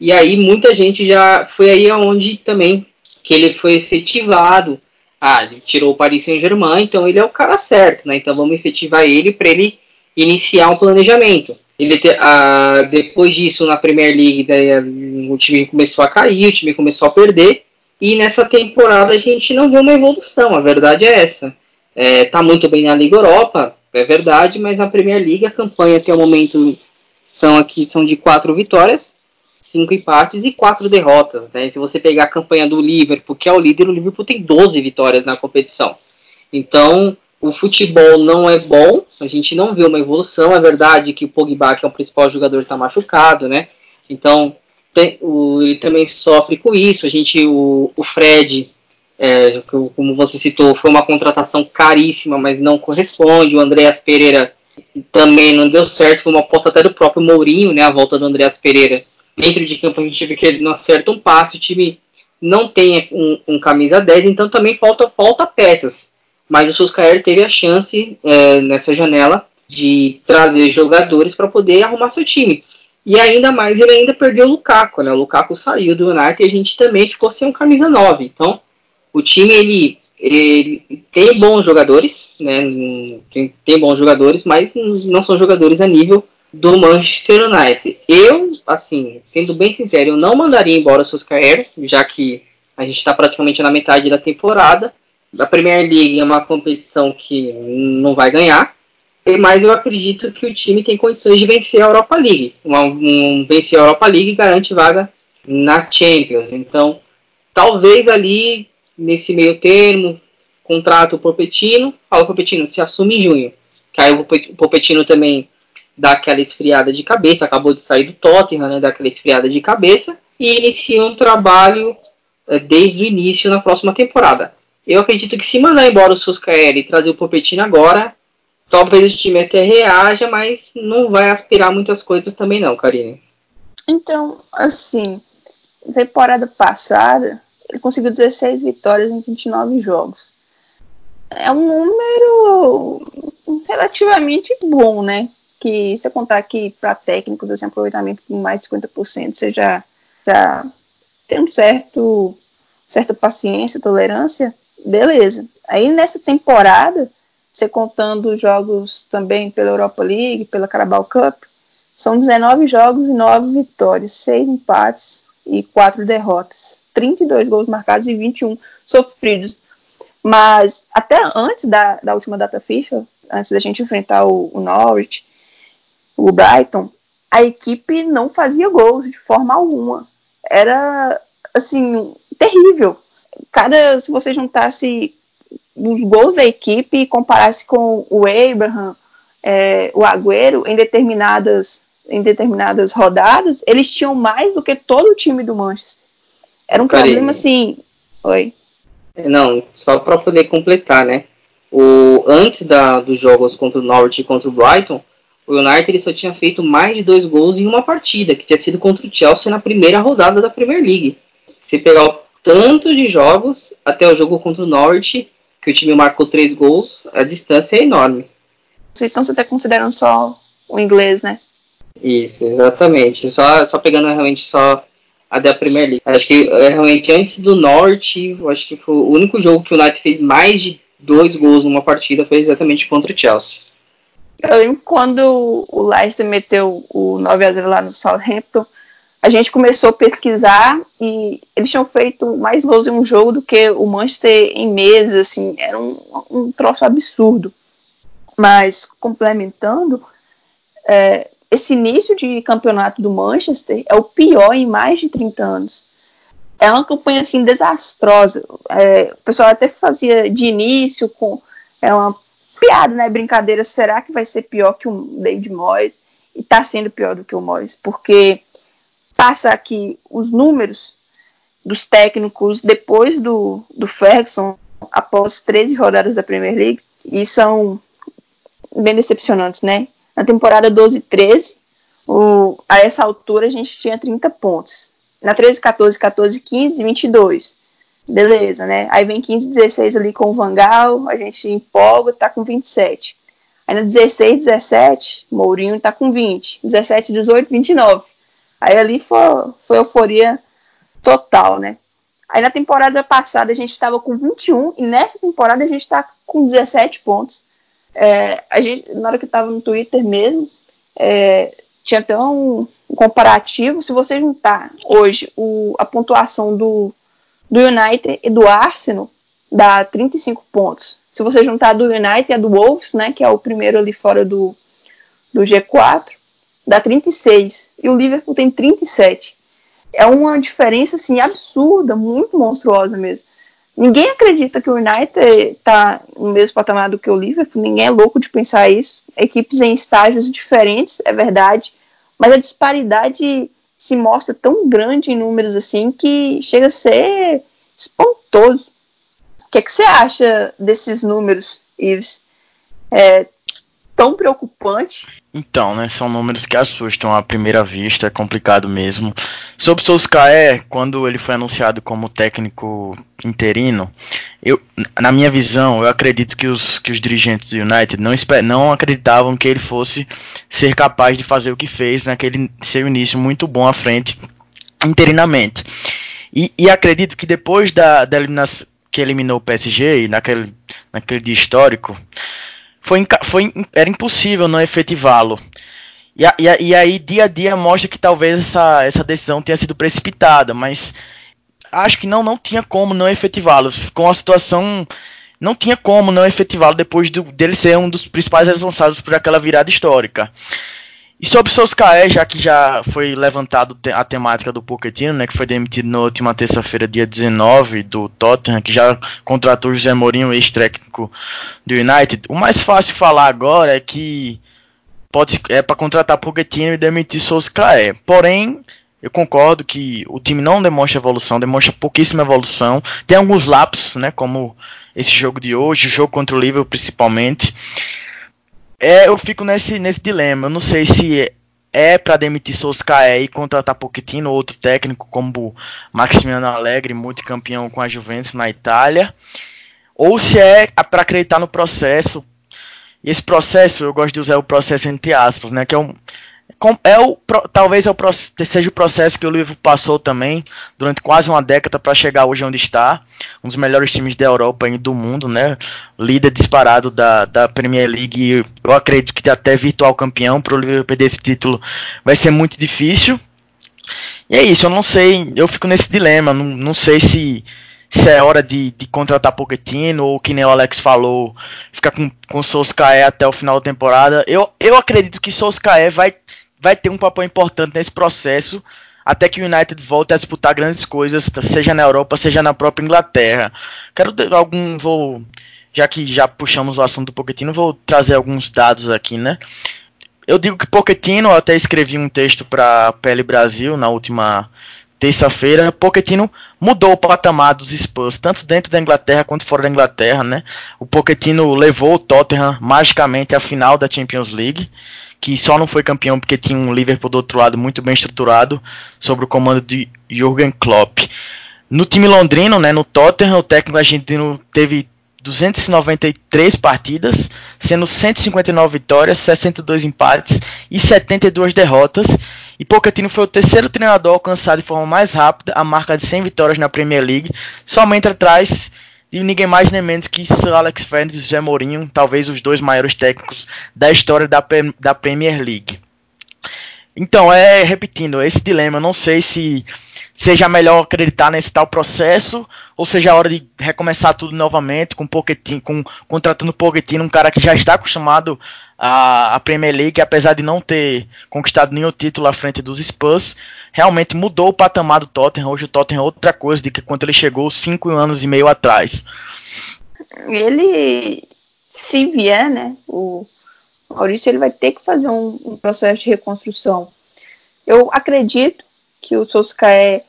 E aí muita gente já foi aí aonde também que ele foi efetivado. Ah, ele tirou o Paris Saint-Germain, então ele é o cara certo, né? Então vamos efetivar ele para ele iniciar um planejamento. Ele te, a, depois disso, na Premier League, daí, o time começou a cair, o time começou a perder. E nessa temporada a gente não viu uma evolução, a verdade é essa. É, tá muito bem na Liga Europa, é verdade, mas na Premier League a campanha até o momento são aqui são de quatro vitórias, cinco empates e quatro derrotas. Né? Se você pegar a campanha do Liverpool, que é o líder, o Liverpool tem 12 vitórias na competição. Então, o futebol não é bom, a gente não vê uma evolução. É verdade que o Pogba, que é o principal jogador, está machucado, né? Então, tem, o, ele também sofre com isso. A gente, o, o Fred, é, como você citou, foi uma contratação caríssima, mas não corresponde. O Andreas Pereira também não deu certo, foi uma aposta até do próprio Mourinho, né? A volta do Andreas Pereira. Dentro de campo a gente vê que ele não acerta um passe, o time não tem um, um camisa 10, então também falta, falta peças mas o Suscaer teve a chance é, nessa janela de trazer jogadores para poder arrumar seu time. E ainda mais, ele ainda perdeu o Lukaku, né? O Lukaku saiu do United e a gente também ficou sem um camisa 9. Então, o time, ele, ele tem bons jogadores, né? Tem, tem bons jogadores, mas não são jogadores a nível do Manchester United. Eu, assim, sendo bem sincero, eu não mandaria embora o Suscaer, já que a gente está praticamente na metade da temporada da Premier League é uma competição que não vai ganhar, mas eu acredito que o time tem condições de vencer a Europa League. Uma, um, vencer a Europa League garante vaga na Champions. Então, talvez ali nesse meio termo, contrato o Popetino, fala Popetino se assume em junho. Que aí o Popetino também dá aquela esfriada de cabeça, acabou de sair do Tottenham, né, dá aquela esfriada de cabeça e inicia um trabalho é, desde o início na próxima temporada. Eu acredito que se mandar embora o Suscaeri e trazer o Popetino agora, talvez o time até reaja, mas não vai aspirar muitas coisas também não, Karine. Então, assim, temporada passada, ele conseguiu 16 vitórias em 29 jogos. É um número relativamente bom, né? Que se eu contar que para técnicos, assim, aproveitamento com mais de 50%, você já, tem um certo certa paciência, tolerância, beleza. Aí nessa temporada, você contando os jogos também pela Europa League, pela Carabao Cup, são 19 jogos e 9 vitórias, 6 empates e 4 derrotas. 32 gols marcados e 21 sofridos. Mas até antes da, da última data FIFA, antes da gente enfrentar o, o Norwich, o Brighton, a equipe não fazia gols de forma alguma. Era, assim, terrível cada se você juntasse os gols da equipe e comparasse com o Abraham, é, o Agüero em determinadas em determinadas rodadas, eles tinham mais do que todo o time do Manchester. Era um problema assim. Oi. Não, só para poder completar, né? O, antes da, dos jogos contra o Norwich e contra o Brighton, o United ele só tinha feito mais de dois gols em uma partida, que tinha sido contra o Chelsea na primeira rodada da Premier League. Se pegar o tanto de jogos até o jogo contra o Norte, que o time marcou três gols, a distância é enorme. Então você está considerando só o inglês, né? Isso, exatamente. Só, só pegando realmente só a da Premier League. Acho que é, realmente antes do Norte, acho que foi o único jogo que o United fez mais de dois gols numa partida foi exatamente contra o Chelsea. Eu lembro quando o Leicester meteu o 9x0 lá no Southampton, a gente começou a pesquisar e eles tinham feito mais gols em um jogo do que o Manchester em meses, assim, era um, um troço absurdo. Mas, complementando, é, esse início de campeonato do Manchester é o pior em mais de 30 anos. É uma campanha, assim, desastrosa. É, o pessoal até fazia de início com é uma piada, né, brincadeira, será que vai ser pior que o David Moyes? E tá sendo pior do que o Moyes, porque passa aqui os números dos técnicos depois do, do Ferguson, após 13 rodadas da Premier League, e são bem decepcionantes, né? Na temporada 12 e 13, o, a essa altura a gente tinha 30 pontos. Na 13, 14, 14, 15, 22. Beleza, né? Aí vem 15, 16 ali com o Vangal, a gente empolga, tá com 27. Aí na 16, 17, Mourinho tá com 20. 17, 18, 29. Aí ali foi, foi euforia total, né? Aí na temporada passada a gente estava com 21 e nessa temporada a gente está com 17 pontos. É, a gente, na hora que estava no Twitter mesmo, é, tinha até um, um comparativo. Se você juntar hoje o, a pontuação do, do United e do Arsenal, dá 35 pontos. Se você juntar a do United e a do Wolves, né, que é o primeiro ali fora do, do G4, dá 36. E o Liverpool tem 37. É uma diferença assim absurda, muito monstruosa mesmo. Ninguém acredita que o United está no mesmo patamar do que o Liverpool, ninguém é louco de pensar isso. Equipes em estágios diferentes, é verdade, mas a disparidade se mostra tão grande em números assim que chega a ser espantoso. O que, é que você acha desses números, Ives? É, tão preocupante. Então, né, são números que assustam à primeira vista, é complicado mesmo. Sobre o Solskjaer, quando ele foi anunciado como técnico interino, eu, na minha visão, eu acredito que os, que os dirigentes do United não, não acreditavam que ele fosse ser capaz de fazer o que fez naquele seu início muito bom à frente, interinamente. E, e acredito que depois da, da eliminação que eliminou o PSG, naquele, naquele dia histórico, foi, foi, era impossível não efetivá-lo. E, e, e, aí, dia a dia, mostra que talvez essa, essa decisão tenha sido precipitada, mas acho que não, não tinha como não efetivá-lo. Com a situação, não tinha como não efetivá-lo depois do, dele ser um dos principais responsáveis por aquela virada histórica. E sobre Solskjaer, já que já foi levantado a temática do Pochettino, né, que foi demitido na última terça-feira, dia 19, do Tottenham, que já contratou o José Mourinho, ex-técnico do United. O mais fácil falar agora é que pode é para contratar Pochettino e demitir Solskjaer. Porém, eu concordo que o time não demonstra evolução, demonstra pouquíssima evolução. Tem alguns lapsos, né, como esse jogo de hoje, o jogo contra o Liverpool principalmente. É, eu fico nesse, nesse dilema. Eu não sei se é para demitir Solskjaer e contratar Pochettino ou outro técnico como Maximiano Allegri, multicampeão com a Juventus na Itália, ou se é para acreditar no processo. E esse processo, eu gosto de usar o processo entre aspas, né, que é um é o, talvez é seja o processo que o Liverpool passou também durante quase uma década para chegar hoje onde está, um dos melhores times da Europa e do mundo, né? Líder disparado da, da Premier League, eu acredito que até virtual campeão para o Liverpool perder esse título vai ser muito difícil. E é isso, eu não sei, eu fico nesse dilema, não, não sei se, se é hora de, de contratar Pochettino ou que nem o Alex falou, ficar com, com Solskjaer até o final da temporada. Eu, eu acredito que Solskjaer vai vai ter um papel importante nesse processo até que o United volte a disputar grandes coisas, seja na Europa, seja na própria Inglaterra. Quero algum vou já que já puxamos o assunto do Pochettino, vou trazer alguns dados aqui, né? Eu digo que Pochettino, eu até escrevi um texto para Pele Brasil na última terça-feira, Pochettino mudou o patamar dos Spurs, tanto dentro da Inglaterra quanto fora da Inglaterra, né? O Pochettino levou o Tottenham magicamente à final da Champions League que só não foi campeão porque tinha um Liverpool do outro lado muito bem estruturado, sob o comando de Jürgen Klopp. No time londrino, né, no Tottenham, o técnico argentino teve 293 partidas, sendo 159 vitórias, 62 empates e 72 derrotas. E Pochettino foi o terceiro treinador a alcançar de forma mais rápida a marca de 100 vitórias na Premier League, somente atrás e ninguém mais nem menos que Sir Alex Ferguson e José Mourinho, talvez os dois maiores técnicos da história da, da Premier League. Então, é repetindo, esse dilema, não sei se seja melhor acreditar nesse tal processo ou seja a hora de recomeçar tudo novamente com Pochettino, com contratando Pochettino, um cara que já está acostumado a, a Premier League, apesar de não ter conquistado nenhum título à frente dos Spurs, realmente mudou o patamar do Tottenham. Hoje o Tottenham é outra coisa do que quando ele chegou cinco anos e meio atrás. Ele, se vier, né, o Maurício ele vai ter que fazer um, um processo de reconstrução. Eu acredito que o Solskjaer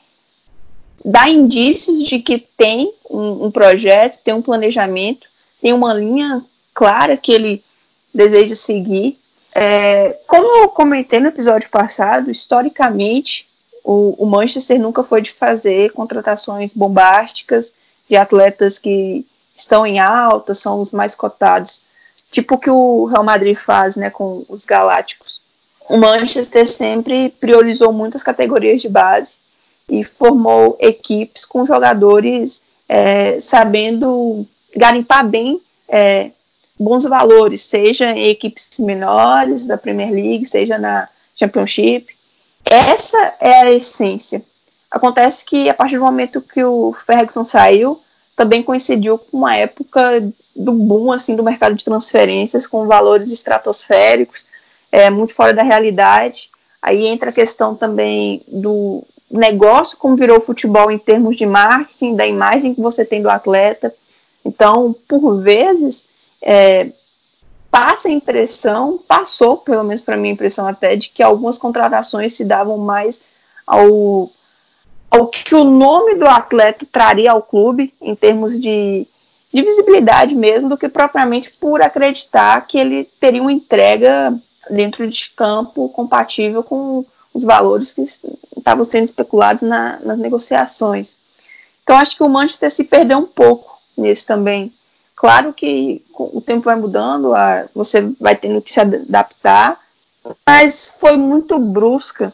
dá indícios de que tem um, um projeto, tem um planejamento, tem uma linha clara que ele deseja seguir. É, como eu comentei no episódio passado, historicamente o, o, Manchester nunca foi de fazer contratações bombásticas de atletas que estão em alta, são os mais cotados, tipo o que o Real Madrid faz né, com os Galácticos. O Manchester sempre priorizou muitas categorias de base e formou equipes com jogadores é, sabendo garimpar bem é, bons valores, seja em equipes menores da Premier League, seja na Championship. Essa é a essência. Acontece que a partir do momento que o Ferguson saiu, também coincidiu com uma época do boom assim do mercado de transferências com valores estratosféricos, é, muito fora da realidade. Aí entra a questão também do negócio, como virou o futebol em termos de marketing, da imagem que você tem do atleta. Então, por vezes, é, passa a impressão, passou, pelo menos para mim, a impressão até, de que algumas contratações se davam mais ao, ao que o nome do atleta traria ao clube, em termos de, de visibilidade mesmo, do que propriamente por acreditar que ele teria uma entrega dentro de campo compatível com os valores que estavam sendo especulados na, nas negociações. Então acho que o Manchester se perdeu um pouco nisso também. Claro que o tempo vai mudando, você vai tendo que se adaptar, mas foi muito brusca.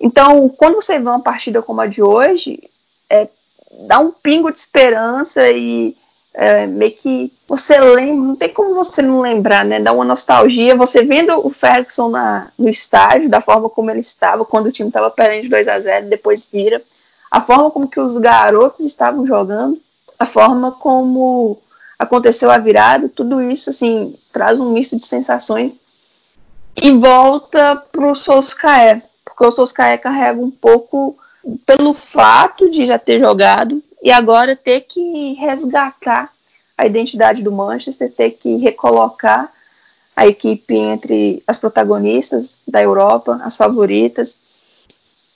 Então, quando você vê uma partida como a de hoje, é, dá um pingo de esperança e é, meio que você lembra, não tem como você não lembrar, né? Dá uma nostalgia. Você vendo o Ferguson na, no estádio, da forma como ele estava, quando o time estava perdendo de 2 a 0 depois vira, a forma como que os garotos estavam jogando, a forma como aconteceu a virada, tudo isso assim traz um misto de sensações e volta para o Solskjaer, porque o Solskjaer carrega um pouco pelo fato de já ter jogado e agora ter que resgatar a identidade do Manchester, ter que recolocar a equipe entre as protagonistas da Europa, as favoritas.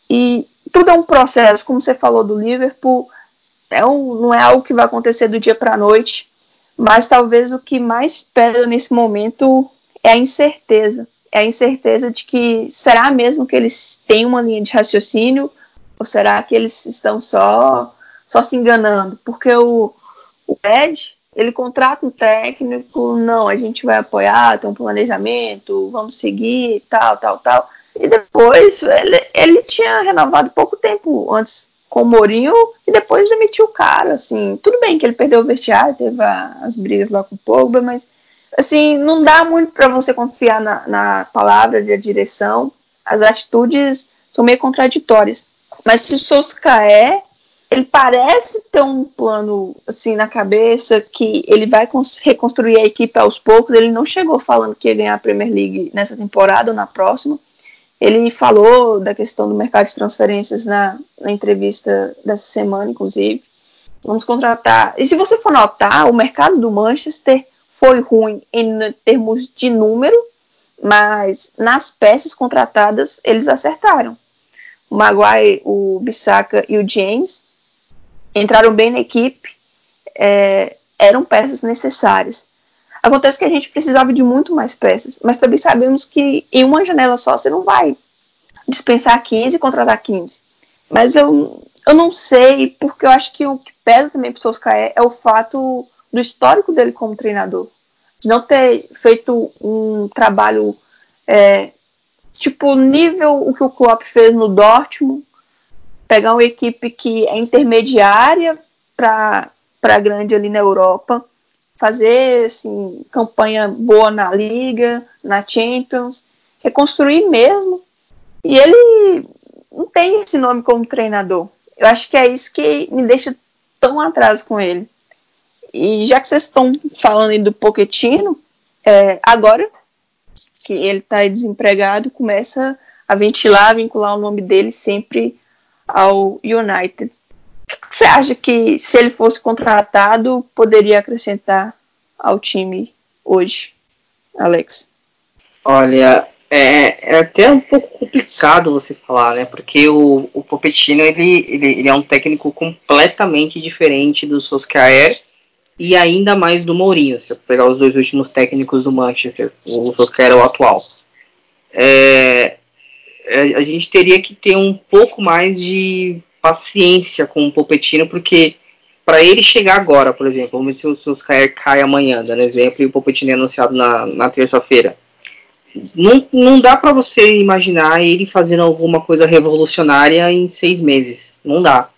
E tudo é um processo, como você falou do Liverpool, é um, não é algo que vai acontecer do dia para a noite, mas talvez o que mais pesa nesse momento é a incerteza. É a incerteza de que será mesmo que eles têm uma linha de raciocínio ou será que eles estão só só se enganando, porque o, o Ed, ele contrata um técnico, não, a gente vai apoiar, tem um planejamento, vamos seguir, tal, tal, tal. E depois ele, ele tinha renovado pouco tempo antes com o Mourinho e depois demitiu o cara, assim. Tudo bem que ele perdeu o vestiário, teve a, as brigas lá com o Pogba, mas assim, não dá muito para você confiar na, na palavra de direção. As atitudes são meio contraditórias. Mas se o Soscaé ele parece ter um plano assim na cabeça que ele vai reconstruir a equipe aos poucos. Ele não chegou falando que ia ganhar a Premier League nessa temporada ou na próxima. Ele falou da questão do mercado de transferências na, na entrevista dessa semana, inclusive. Vamos contratar. E se você for notar, o mercado do Manchester foi ruim em termos de número, mas nas peças contratadas eles acertaram. O Maguire, o Bissaka e o James entraram bem na equipe, é, eram peças necessárias. Acontece que a gente precisava de muito mais peças, mas também sabemos que em uma janela só você não vai dispensar 15 e contratar 15. Mas eu, eu não sei, porque eu acho que o que pesa também para o Solskjaer é o fato do histórico dele como treinador. De não ter feito um trabalho é, tipo nível o que o Klopp fez no Dortmund, pegar uma equipe que é intermediária para grande ali na Europa, fazer assim, campanha boa na Liga, na Champions, reconstruir mesmo. E ele não tem esse nome como treinador. Eu acho que é isso que me deixa tão atrás com ele. E já que vocês estão falando aí do Pochettino, é, agora que ele está desempregado, começa a ventilar, a vincular o nome dele sempre ao United. Você acha que, se ele fosse contratado, poderia acrescentar ao time hoje, Alex? Olha, é, é até um pouco complicado você falar, né? Porque o, o ele, ele, ele é um técnico completamente diferente do Solskjaer e ainda mais do Mourinho, se eu pegar os dois últimos técnicos do Manchester, o Solskjaer é o atual. É, é, a gente teria que ter um pouco mais de paciência com o Popettino, porque para ele chegar agora, por exemplo, vamos ver se o Solskjaer cai amanhã, dando exemplo, e o Popettino é anunciado na, na terça-feira. Não, não dá para você imaginar ele fazendo alguma coisa revolucionária em seis meses. Não dá.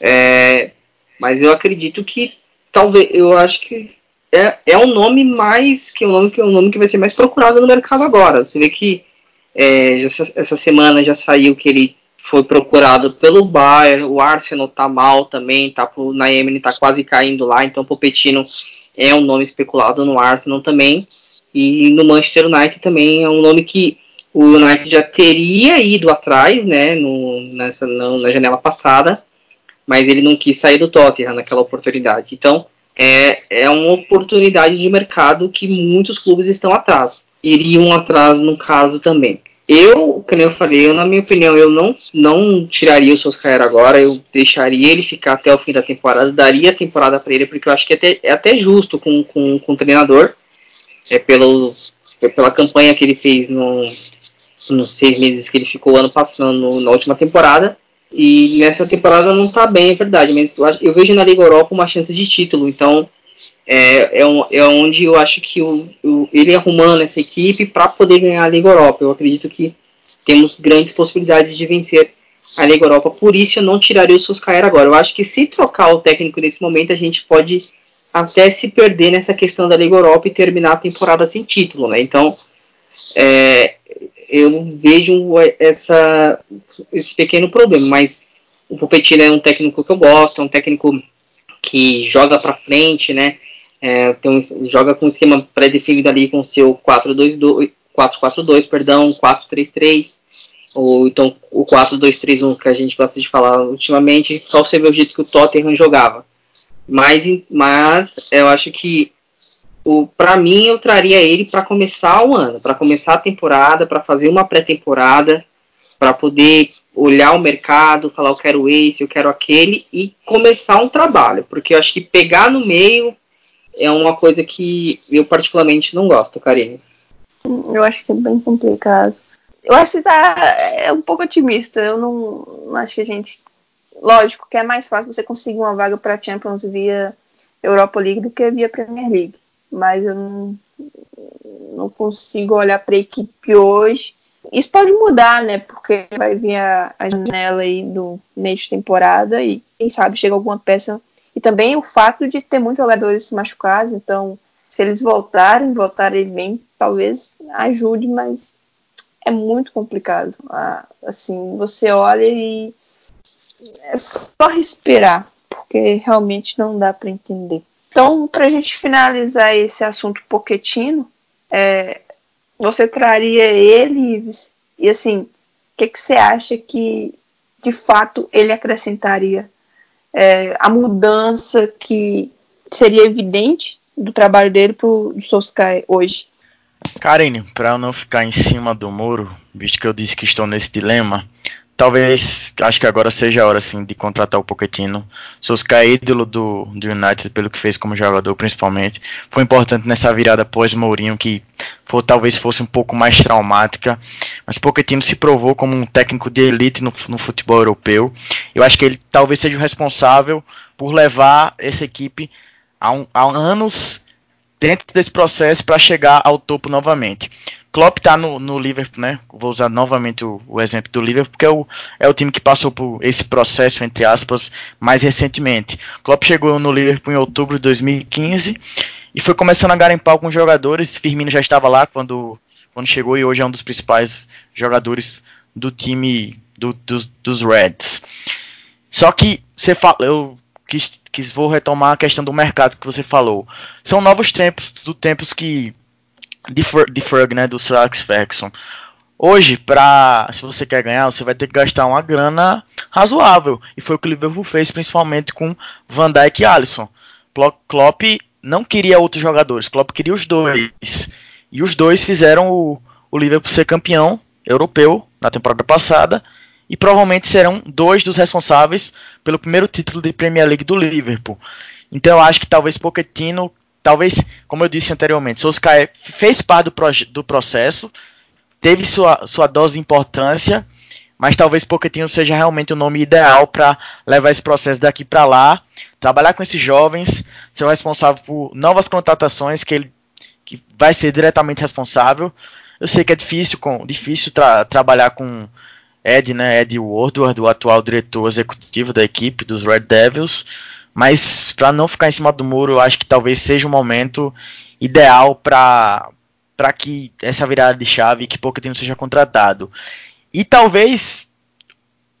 É, mas eu acredito que talvez eu acho que é, é um nome mais que é um nome que é nome que vai ser mais procurado no mercado agora. Você vê que É, essa, essa semana já saiu que ele foi procurado pelo Bayern, o Arsenal tá mal também, tá pro Naemen tá quase caindo lá, então Popettino é um nome especulado no Arsenal também. E no Manchester United também é um nome que o United já teria ido atrás, né, no, nessa, na janela passada, mas ele não quis sair do Tottenham naquela oportunidade. Então, é, é uma oportunidade de mercado que muitos clubes estão atrás. Iriam atrás no caso também. Eu, como eu falei, eu, na minha opinião, eu não, não tiraria o Solskjaer agora, eu deixaria ele ficar até o fim da temporada, daria a temporada para ele, porque eu acho que é até, é até justo com, com, com o treinador, é pelo, é pela campanha que ele fez no, nos seis meses que ele ficou ano passando na última temporada. E nessa temporada não está bem, é verdade, mas eu, eu, vejo na Liga Europa uma chance de título. Então é, é, um, é onde eu acho que o, o ele arrumando essa equipe para poder ganhar a Liga Europa. Eu acredito que temos grandes possibilidades de vencer a Liga Europa. Por isso eu não tiraria o Suscaer agora. Eu acho que se trocar o técnico nesse momento, a gente pode até se perder nessa questão da Liga Europa e terminar a temporada sem título, né? Então, é, eu vejo essa, esse pequeno problema, mas o Popettino é um técnico que eu gosto, é um técnico que joga para frente, né? É, tem um, joga com um esquema pré-definido ali com seu 4-4-2, perdão, 4-3-3, ou então o 4-2-3-1 que a gente gosta de falar ultimamente, só você ver o jeito que o Tottenham jogava. Mas, mas eu acho que para mim eu traria ele para começar o ano, para começar a temporada, para fazer uma pré-temporada, para poder olhar o mercado, falar eu quero esse, eu quero aquele e começar um trabalho, porque eu acho que pegar no meio é uma coisa que eu particularmente não gosto, Karine. Eu acho que é bem complicado. Eu acho que tá é um pouco otimista. Eu não, não acho que a gente, lógico, que é mais fácil você conseguir uma vaga para Champions via Europa League do que via Premier League mas eu não, não consigo olhar para a equipe hoje. Isso pode mudar, né? Porque vai vir a, a janela aí do meio de temporada e quem sabe chega alguma peça. E também o fato de ter muitos jogadores machucados, então se eles voltarem, voltarem bem, talvez ajude, mas é muito complicado. Ah, assim, você olha e é só respirar, porque realmente não dá para entender. Então, para a gente finalizar esse assunto Poquetino, é, você traria ele e assim, o que, que você acha que de fato ele acrescentaria? É, a mudança que seria evidente do trabalho dele para o Solskjaer hoje? Karine, para não ficar em cima do muro, visto que eu disse que estou nesse dilema, talvez acho que agora seja a hora assim de contratar o Pochettino. É ídolo do, do United pelo que fez como jogador principalmente. Foi importante nessa virada pós Mourinho que for, talvez fosse um pouco mais traumática, mas Pochettino se provou como um técnico de elite no, no futebol europeu. Eu acho que ele talvez seja o responsável por levar essa equipe a, um, a anos dentro desse processo para chegar ao topo novamente. Klopp está no, no, Liverpool, né? Vou usar novamente o, o, exemplo do Liverpool, porque é o, é o time que passou por esse processo, entre aspas, mais recentemente. Klopp chegou no Liverpool em outubro de 2015 e foi começando a garimpar alguns jogadores. Firmino já estava lá quando, quando chegou e hoje é um dos principais jogadores do time do, dos, dos Reds. Só que você fala, eu quis, quis vou retomar a questão do mercado que você falou. São novos tempos, do tempos que de, de Ferg, né, do Alex Ferguson. Hoje, pra, se você quer ganhar, você vai ter que gastar uma grana razoável. E foi o que o Liverpool fez, principalmente com Van Dijk e Alisson. Klopp não queria outros jogadores, Klopp queria os dois. E os dois fizeram o, o Liverpool ser campeão europeu na temporada passada. E provavelmente serão dois dos responsáveis pelo primeiro título de Premier League do Liverpool. Então eu acho que talvez Pochettino talvez, como eu disse anteriormente, Solskjaer fez parte do, do processo, teve sua, sua dose de importância, mas talvez Pochettino seja realmente o nome ideal para levar esse processo daqui para lá, trabalhar com esses jovens, ser o responsável por novas contratações que ele que vai ser diretamente responsável. Eu sei que é difícil com difícil tra trabalhar com Ed, né, Ed Woodward, o atual diretor executivo da equipe dos Red Devils, mas para não ficar em cima do muro, eu acho que talvez seja o momento ideal para para que essa virada de chave que Pochettino seja contratado. E talvez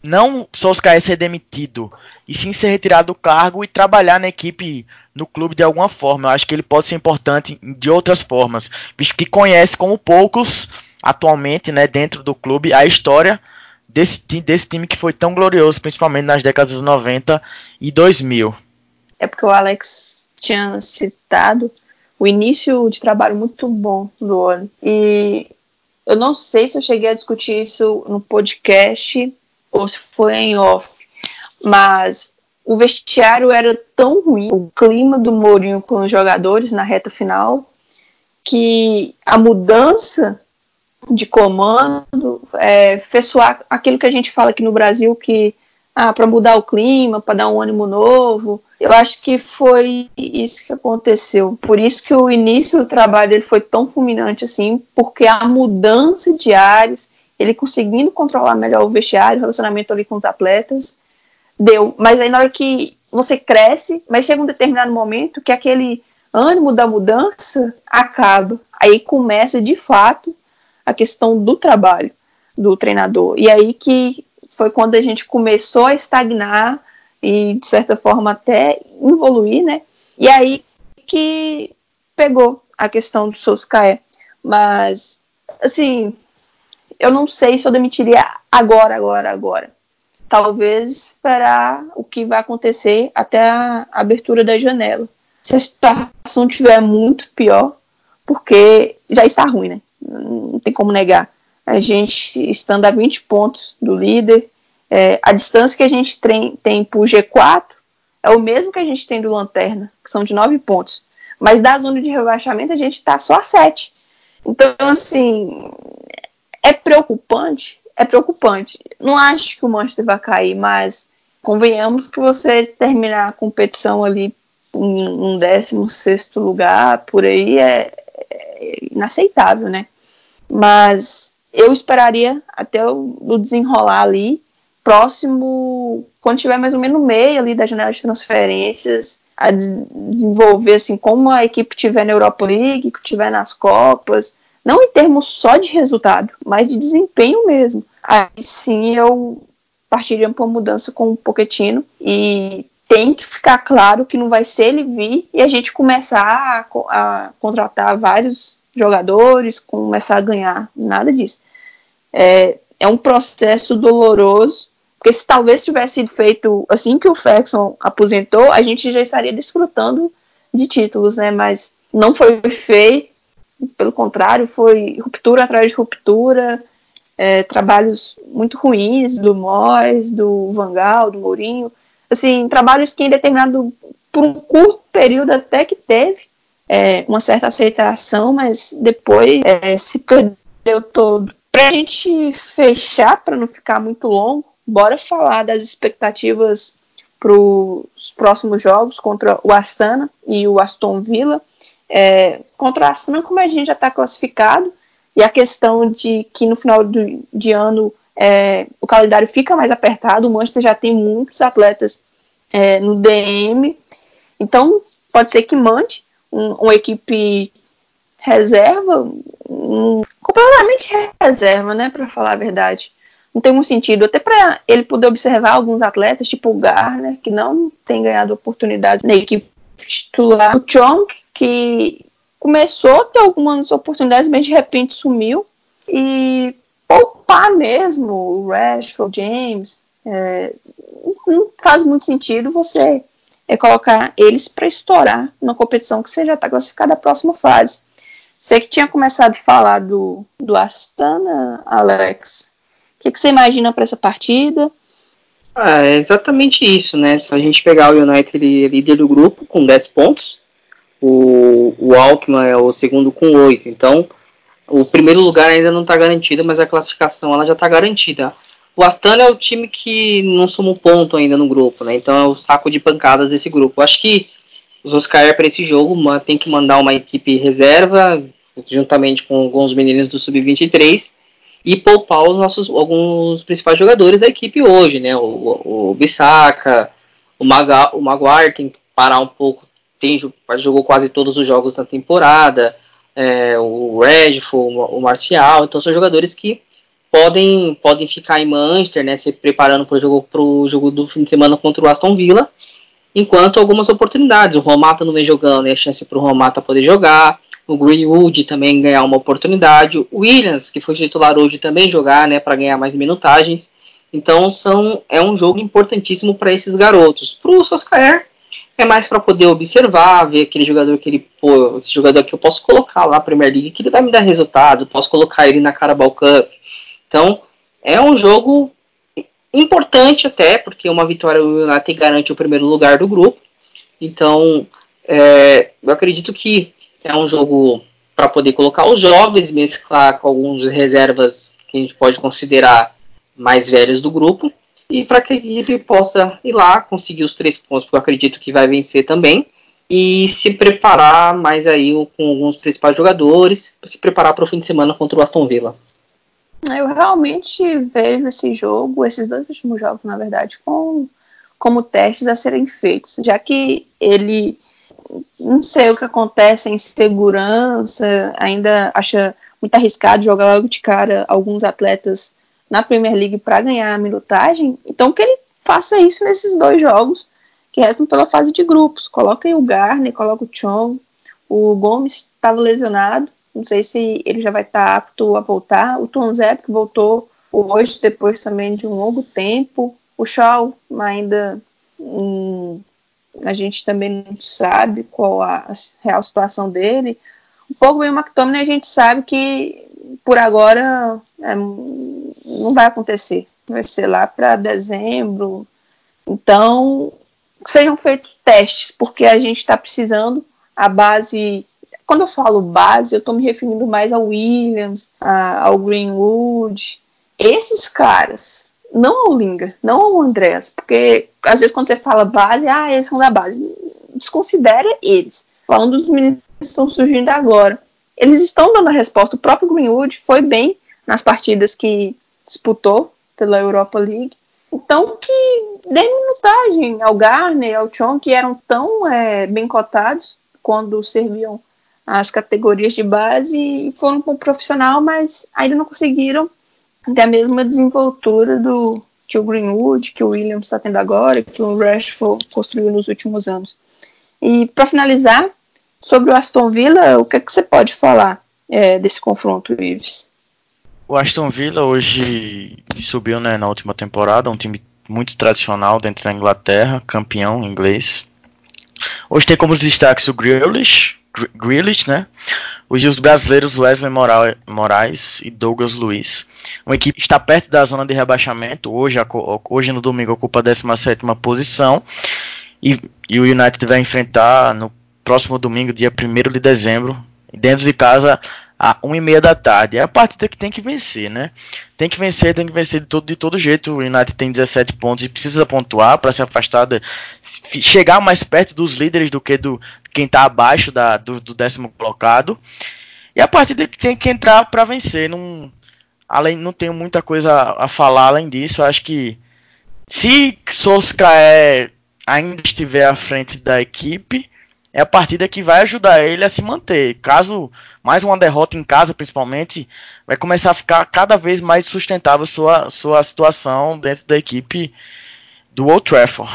não Solskjaer ser demitido, e sim ser retirado do cargo e trabalhar na equipe, no clube de alguma forma. Eu acho que ele pode ser importante de outras formas, visto que conhece como poucos atualmente, né, dentro do clube, a história desse, desse time que foi tão glorioso, principalmente nas décadas 90 e 2000. É porque o Alex tinha citado o início de trabalho muito bom do Oli. E eu não sei se eu cheguei a discutir isso no podcast ou se foi em off, mas o vestiário era tão ruim, o clima do Mourinho com os jogadores na reta final, que a mudança de comando é, fez soar aquilo que a gente fala aqui no Brasil, que ah, para mudar o clima, para dar um ânimo novo. Eu acho que foi isso que aconteceu. Por isso que o início do trabalho dele foi tão fulminante assim, porque a mudança de ares, ele conseguindo controlar melhor o vestiário, o relacionamento ali com os atletas, deu. Mas aí na hora que você cresce, mas chega um determinado momento que aquele ânimo da mudança acaba. Aí começa de fato a questão do trabalho do treinador. E aí que foi quando a gente começou a estagnar e, de certa forma, até evoluir, né? E aí que pegou a questão do Solskjaer. Mas, assim, eu não sei se eu demitiria agora, agora, agora. Talvez esperar o que vai acontecer até a abertura da janela. Se a situação estiver muito pior, porque já está ruim, né? Não tem como negar a gente estando a 20 pontos do líder, é, a distância que a gente tem, tem para o G4 é o mesmo que a gente tem do Lanterna, que são de 9 pontos. Mas da zona de rebaixamento a gente está só a 7. Então, assim, é preocupante? É preocupante. Não acho que o Manchester vai cair, mas convenhamos que você terminar a competição ali em um 16 lugar, por aí, é, é inaceitável, né? Mas eu esperaria até o, o desenrolar ali, próximo, quando tiver mais ou menos no meio ali da janela de transferências, a desenvolver assim como a equipe tiver na Europa League, que tiver nas Copas, não em termos só de resultado, mas de desempenho mesmo. Aí sim eu partiria para uma mudança com o Pochettino e tem que ficar claro que não vai ser ele vir e a gente começar a, a contratar vários jogadores, começar a ganhar, nada disso. É, é um processo doloroso, porque se talvez tivesse sido feito assim que o Ferguson aposentou, a gente já estaria desfrutando de títulos, né? Mas não foi feito, pelo contrário, foi ruptura atrás de ruptura, é, trabalhos muito ruins do Mois, do Vangal, do Mourinho, assim, trabalhos que em determinado, por um curto período até que teve, é, uma certa aceitação, mas depois é, se perdeu todo. Para a gente fechar, para não ficar muito longo, bora falar das expectativas para os próximos jogos contra o Astana e o Aston Villa. É, contra o Astana, como a gente já está classificado, e a questão de que no final do, de ano é, o calendário fica mais apertado, o Manchester já tem muitos atletas é, no DM, então pode ser que mande, um, uma equipe reserva, um, completamente reserva, né, para falar a verdade. Não tem muito sentido, até para ele poder observar alguns atletas, tipo o Garner, que não tem ganhado oportunidades na equipe titular. O Chong, que começou a ter algumas oportunidades, mas de repente sumiu. E poupar mesmo o Rashford, James, é, não faz muito sentido você é colocar eles para estourar numa competição que você já está classificada à próxima fase. Você que tinha começado a falar do, do Astana, Alex, que, que você imagina para essa partida? Ah, é exatamente isso, né? Se a gente pegar o United, ele é líder do grupo com 10 pontos, o, o Alckmin é o segundo com 8. Então, o primeiro lugar ainda não está garantido, mas a classificação ela já está garantida. O Astana é o time que não soma um ponto ainda no grupo, né? Então é o saco de pancadas desse grupo. Acho que os Oscar para esse jogo tem que mandar uma equipe reserva, juntamente com alguns meninos do Sub-23, e poupar os nossos alguns principais jogadores da equipe hoje, né? O, o, o Bissaka, o, Maga, o Maguire tem que parar um pouco, tem, jogou quase todos os jogos da temporada. é, o Redford, o Martial, então são jogadores que podem, podem ficar em Manchester, né, se preparando para o jogo, jogo do fim de semana contra o Aston Villa, enquanto algumas oportunidades, o Romata não vem jogando, é a chance para o Romata poder jogar, o Greenwood também ganhar uma oportunidade, o Williams, que foi titular hoje, também jogar, né, para ganhar mais minutagens, então são, é um jogo importantíssimo para esses garotos. Para o Soscaer, é mais para poder observar, ver aquele jogador que ele, pô, esse jogador que eu posso colocar lá na Premier League, que ele vai me dar resultado, posso colocar ele na Carabao Cup. Então, é um jogo importante até, porque uma vitória do United garante o primeiro lugar do grupo. Então, é, eu acredito que é um jogo para poder colocar os jovens, mesclar com alguns reservas que a gente pode considerar mais velhos do grupo e para que a equipe possa ir lá conseguir os três pontos, porque eu acredito que vai vencer também, e se preparar mais aí com alguns principais jogadores, se preparar para o fim de semana contra o Aston Villa. Eu realmente vejo esse jogo, esses dois últimos jogos, na verdade, com, como testes a serem feitos, já que ele não sei o que acontece, em segurança, ainda acha muito arriscado jogar logo de cara alguns atletas na Premier League para ganhar a minutagem, então que ele faça isso nesses dois jogos que restam pela fase de grupos. Coloca o Garner, coloca o Chong, o Gomes estava lesionado, não sei se ele já vai estar tá apto a voltar. O Tom Zé, que voltou hoje, depois também de um longo tempo. O Shaw ainda hum, a gente também não sabe qual a, real situação dele. Um pouco bem o McTominay a gente sabe que por agora é, não vai acontecer. Vai ser lá para dezembro. Então, que sejam feitos testes, porque a gente está precisando a base. Quando eu falo base, eu estou me referindo mais ao Williams, a, ao Greenwood. Esses caras, não ao Linga, não ao Andreas, porque às vezes quando você fala base, ah, eles são da base. Desconsidere eles. Falando dos meninos que estão surgindo agora. Eles estão dando a resposta. O próprio Greenwood foi bem nas partidas que disputou pela Europa League. Então, que dê minutagem ao Garner, ao Chon, que eram tão é, bem cotados quando serviam as categorias de base e foram para o profissional, mas ainda não conseguiram ter a mesma desenvoltura do que o Greenwood, que o Williams está tendo agora, que o Rashford construiu nos últimos anos. E para finalizar, sobre o Aston Villa, o que, é que você pode falar é, desse confronto, Ives? O Aston Villa hoje subiu né, na última temporada, um time muito tradicional dentro da Inglaterra, campeão inglês. Hoje tem como destaques o Grealish, Grealish né? Hoje os brasileiros Wesley Moraes e Douglas Luiz. Uma equipe está perto da zona de rebaixamento, hoje, hoje no domingo ocupa a 17 posição. E, e, o United vai enfrentar no próximo domingo, dia 1 de dezembro, dentro de casa, a 1 e meia da tarde. É a partida que tem que vencer, né? Tem que vencer, tem que vencer de todo, de todo jeito. O United tem 17 pontos e precisa pontuar para se afastar, de, chegar mais perto dos líderes do que do quem está abaixo da, do, do, décimo colocado. E a partida que tem que entrar para vencer. Não, além, não tenho muita coisa a, a falar além disso. Acho que se Solskjaer ainda estiver à frente da equipe, é a partida que vai ajudar ele a se manter. Caso mais uma derrota em casa, principalmente, vai começar a ficar cada vez mais sustentável sua, sua situação dentro da equipe do Old Trafford.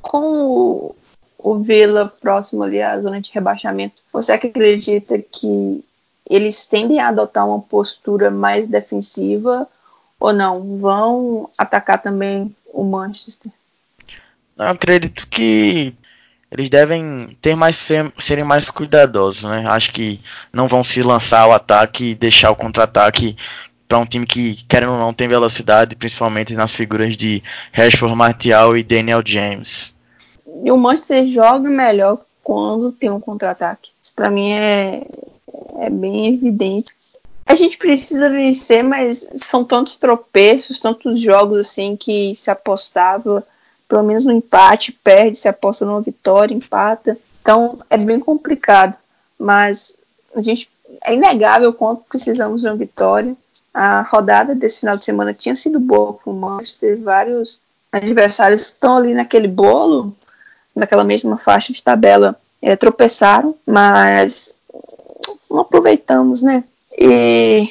Com o, o Villa próximo ali à zona de rebaixamento, você acredita que eles tendem a adotar uma postura mais defensiva ou não? Vão atacar também o Manchester? Eu acredito que eles devem ter mais ser, serem mais cuidadosos, né? Acho que não vão se lançar ao ataque e deixar o contra-ataque para um time que, querendo ou não, tem velocidade, principalmente nas figuras de Rashford, Martial e Daniel James. E o Manchester joga melhor quando tem um contra-ataque. Isso para mim é, é bem evidente. A gente precisa vencer, mas são tantos tropeços, tantos jogos assim que se apostava pelo menos no empate, perde, se aposta numa vitória, empata. Então é bem complicado. Mas a gente é inegável o quanto precisamos de uma vitória. A rodada desse final de semana tinha sido boa para o Manchester, vários adversários estão ali naquele bolo, naquela mesma faixa de tabela, é, tropeçaram, mas não aproveitamos, né? E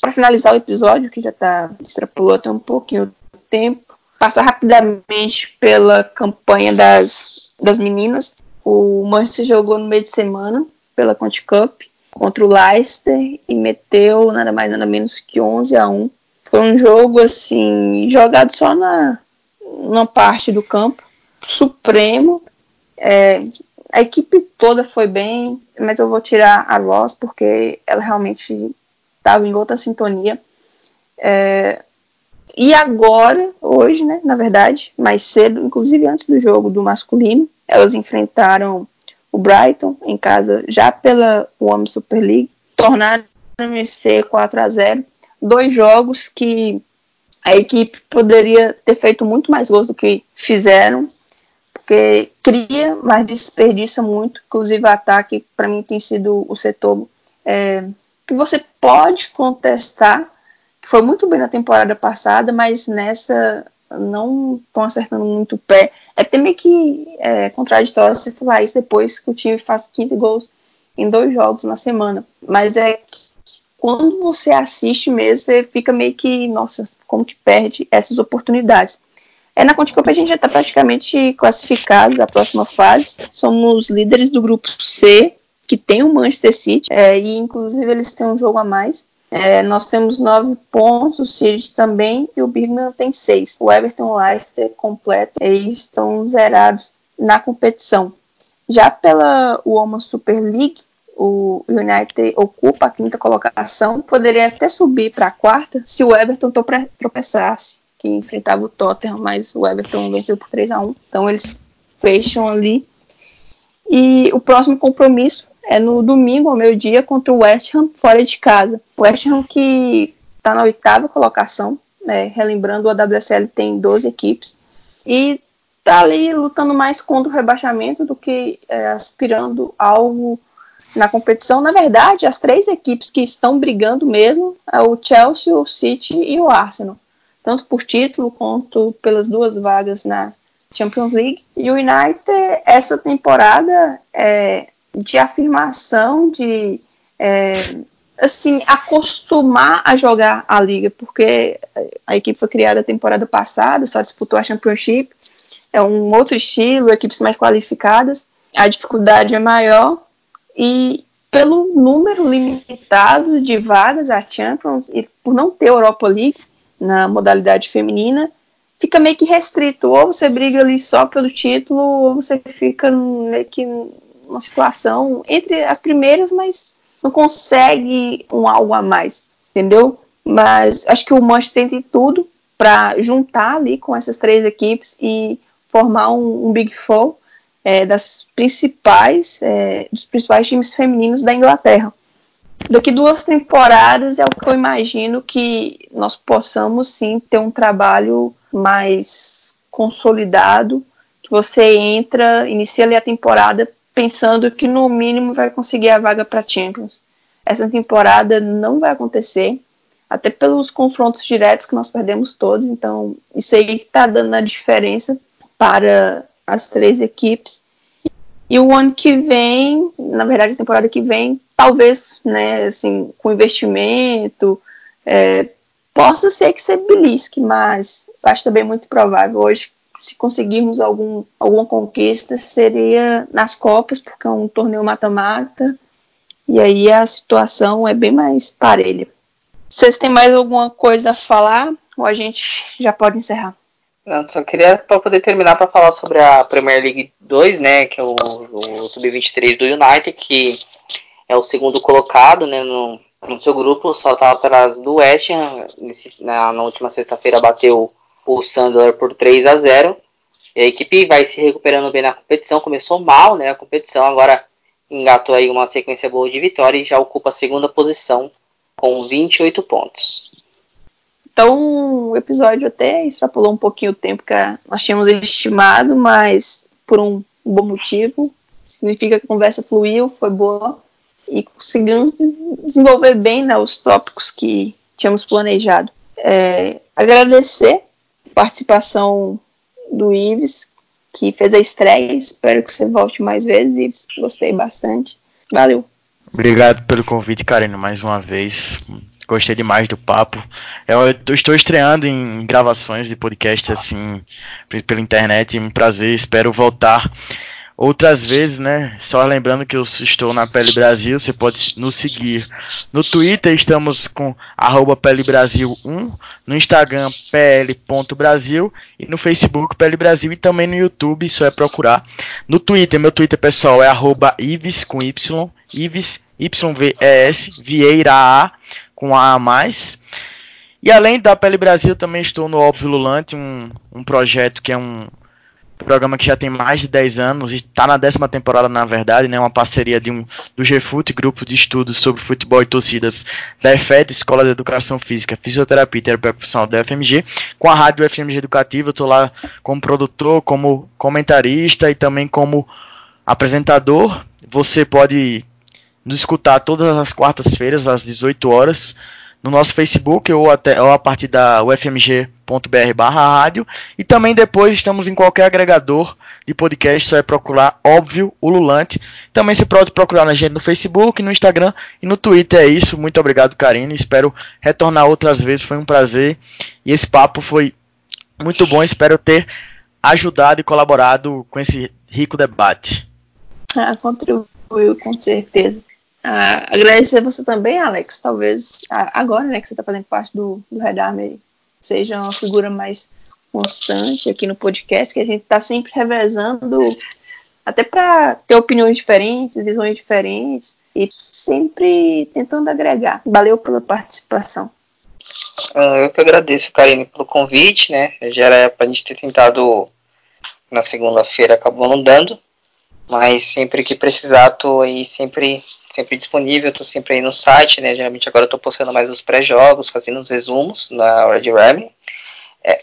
para finalizar o episódio, que já está extrapolou até um pouquinho o tempo, passar rapidamente pela campanha das, das meninas. O Manchester jogou no meio de semana pela Conte Cup contra o Leicester e meteu nada mais nada menos que 11 a 1. Foi um jogo assim jogado só na uma parte do campo, supremo. É, a equipe toda foi bem, mas eu vou tirar a Ross porque ela realmente estava em outra sintonia. É, e agora, hoje, né, na verdade, mais cedo, inclusive antes do jogo do masculino, elas enfrentaram o Brighton em casa já pela Women Super League, tornaram vencer 4 a 0 dois jogos que a equipe poderia ter feito muito mais gols do que fizeram, porque cria, mas desperdiça muito, inclusive o ataque, para mim, tem sido o setor é, que você pode contestar, que foi muito bem na temporada passada, mas nessa não estão acertando muito o pé. É até meio que é, contraditório você falar isso depois que o time faz 15 gols em dois jogos na semana. Mas é que quando você assiste mesmo, você fica meio que, nossa, como que perde essas oportunidades. É, na Conte a gente já está praticamente classificados à próxima fase. Somos líderes do grupo C, que tem o Manchester City, é, e inclusive eles têm um jogo a mais. É, nós temos nove pontos, o City também, e o Birmingham tem seis. O Everton e o Leicester completo, eles estão zerados na competição. Já pela Women's Super League, o United ocupa a quinta colocação, poderia até subir para a quarta se o Everton tropeçasse, que enfrentava o Tottenham, mas o Everton venceu por 3 a 1 Então eles fecham ali. E o próximo compromisso é no domingo, ao meio-dia, contra o West Ham, fora de casa. O West Ham que está na oitava colocação, né, relembrando, o AWSL tem 12 equipes, e está ali lutando mais contra o rebaixamento do que é, aspirando algo na competição. Na verdade, as três equipes que estão brigando mesmo é o Chelsea, o City e o Arsenal, tanto por título quanto pelas duas vagas na Champions League. E o United, essa temporada, é, de afirmação, de é, assim acostumar a jogar a liga, porque a equipe foi criada a temporada passada, só disputou a Championship, é um outro estilo, equipes mais qualificadas, a dificuldade é maior. E pelo número limitado de vagas a Champions e por não ter Europa League na modalidade feminina, fica meio que restrito. Ou você briga ali só pelo título, ou você fica meio que uma situação entre as primeiras, mas não consegue um algo a mais, entendeu? Mas acho que o Manchester tem tudo para juntar ali com essas três equipes e formar um, um Big Four é, das principais, é, dos principais times femininos da Inglaterra. Daqui duas temporadas é o que eu imagino que nós possamos sim ter um trabalho mais consolidado, que você entra, inicia ali a temporada pensando que no mínimo vai conseguir a vaga para Champions. Essa temporada não vai acontecer, até pelos confrontos diretos que nós perdemos todos, então isso aí está dando a diferença para as três equipes. E o ano que vem, na verdade, a temporada que vem, talvez, né, assim, com investimento, é, possa ser que se belisque, mas acho também muito provável hoje se conseguirmos algum, alguma conquista, seria nas Copas, porque é um torneio mata-mata, e aí a situação é bem mais parelha. Vocês têm mais alguma coisa a falar? Ou a gente já pode encerrar? Não, só queria para poder terminar para falar sobre a Premier League 2, né, que é o, o sub-23 do United, que é o segundo colocado, né, no, no seu grupo, só está atrás do West Ham, na, na última sexta-feira bateu o Sandler por 3 a 0. E a equipe vai se recuperando bem na competição. Começou mal, né? A competição agora engatou aí uma sequência boa de vitórias e já ocupa a segunda posição com 28 pontos. Então, o episódio até extrapolou um pouquinho o tempo que nós tínhamos estimado, mas por um bom motivo. Significa que a conversa fluiu, foi boa e conseguimos desenvolver bem né, os tópicos que tínhamos planejado. É, agradecer participação do Ives, que fez a estreia. Espero que você volte mais vezes, Ives. Gostei bastante. Valeu. Obrigado pelo convite, Karine, mais uma vez. Gostei demais do papo. Eu, eu estou estreando em gravações de podcast assim pela internet. Um prazer. Espero voltar outras vezes, né? Só lembrando que eu estou na Pele Brasil, você pode nos seguir no Twitter, estamos com arroba PLBrasil1, no Instagram pl.brasil e no Facebook Pele Brasil e também no YouTube, só é procurar. No Twitter, meu Twitter pessoal é Ives com Y, Ives, YVES, Vieira A com A a mais. E além da Pele Brasil, também estou no Óbvio Lulante, um, um projeto que é um programa que já tem mais de 10 anos e está na décima temporada, na verdade, né? Uma parceria de um, do GFUT, grupo de estudos sobre futebol e torcidas da EFET, Escola de Educação Física, Fisioterapia e Terapia Profissional da FMG, com a Rádio FMG Educativa. Eu estou lá como produtor, como comentarista e também como apresentador. Você pode nos escutar todas as quartas-feiras, às 18 horas, no nosso Facebook ou, até, ou a partir da ufmg.br barra rádio. E também depois estamos em qualquer agregador de podcast, só é procurar, óbvio, o Lulante. Também você pode procurar na gente no Facebook, no Instagram e no Twitter. É isso. Muito obrigado, Karine. Espero retornar outras vezes. Foi um prazer. E esse papo foi muito bom. Espero ter ajudado e colaborado com esse rico debate. Ah, contribuiu, com certeza. Ah, agradecer você também, Alex. Talvez agora, né, que você está fazendo parte do, do Red Army, seja uma figura mais constante aqui no podcast, que a gente está sempre revezando, até para ter opiniões diferentes, visões diferentes, e sempre tentando agregar. Valeu pela participação. Ah, eu que agradeço, Karine, pelo convite, né? Já era para a gente ter tentado na segunda-feira, acabou não dando, mas sempre que precisar, tô aí sempre sempre disponível, estou sempre aí no site, né? Geralmente agora estou postando mais os pré-jogos, fazendo os resumos na hora de RAM. É,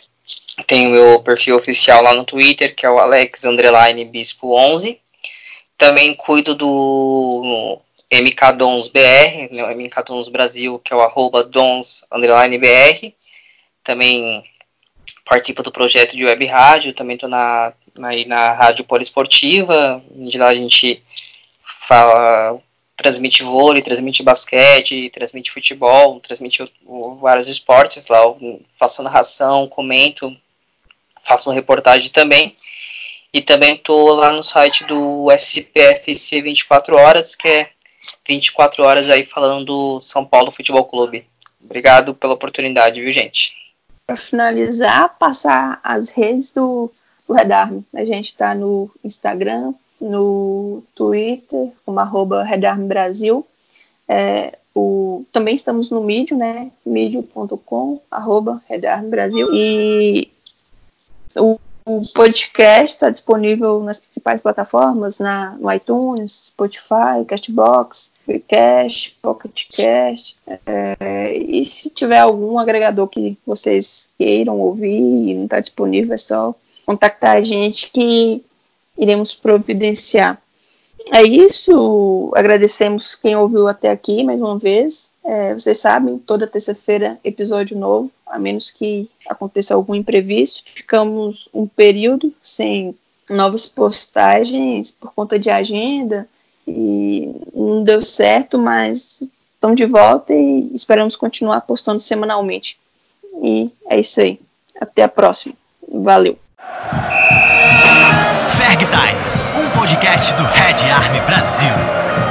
tenho meu perfil oficial lá no Twitter, que é o Alex Bispo 11. Também cuido do MKDonsBR, né, o MKDons Brasil, que é o arroba Dons BR. Também participo do projeto de web rádio, também estou na, na, na Rádio Poliesportiva, de lá a gente fala transmite vôlei, transmite basquete, transmite futebol, transmite vários esportes lá. Faço narração, comento, faço uma reportagem também. E também estou lá no site do SPFC 24 Horas, que é 24 horas aí falando do São Paulo Futebol Clube. Obrigado pela oportunidade, viu, gente? Para finalizar, passar as redes do, do Redarme. A gente está no Instagram, no Twitter, como arroba Brasil. É, o, também estamos no Medium, né? medium.com, arroba Redarme Brasil. E o, o podcast está disponível nas principais plataformas, na, no iTunes, Spotify, Castbox, Freecast, PocketCast. É, e se tiver algum agregador que vocês queiram ouvir e não está disponível, é só contactar a gente que iremos providenciar. É isso, agradecemos quem ouviu até aqui mais uma vez. É, vocês sabem, toda terça-feira episódio novo, a menos que aconteça algum imprevisto. Ficamos um período sem novas postagens por conta de agenda e não deu certo, mas estamos de volta e esperamos continuar postando semanalmente. E é isso aí. Até a próxima. Valeu! Ferg Time, um podcast do Red Army Brasil.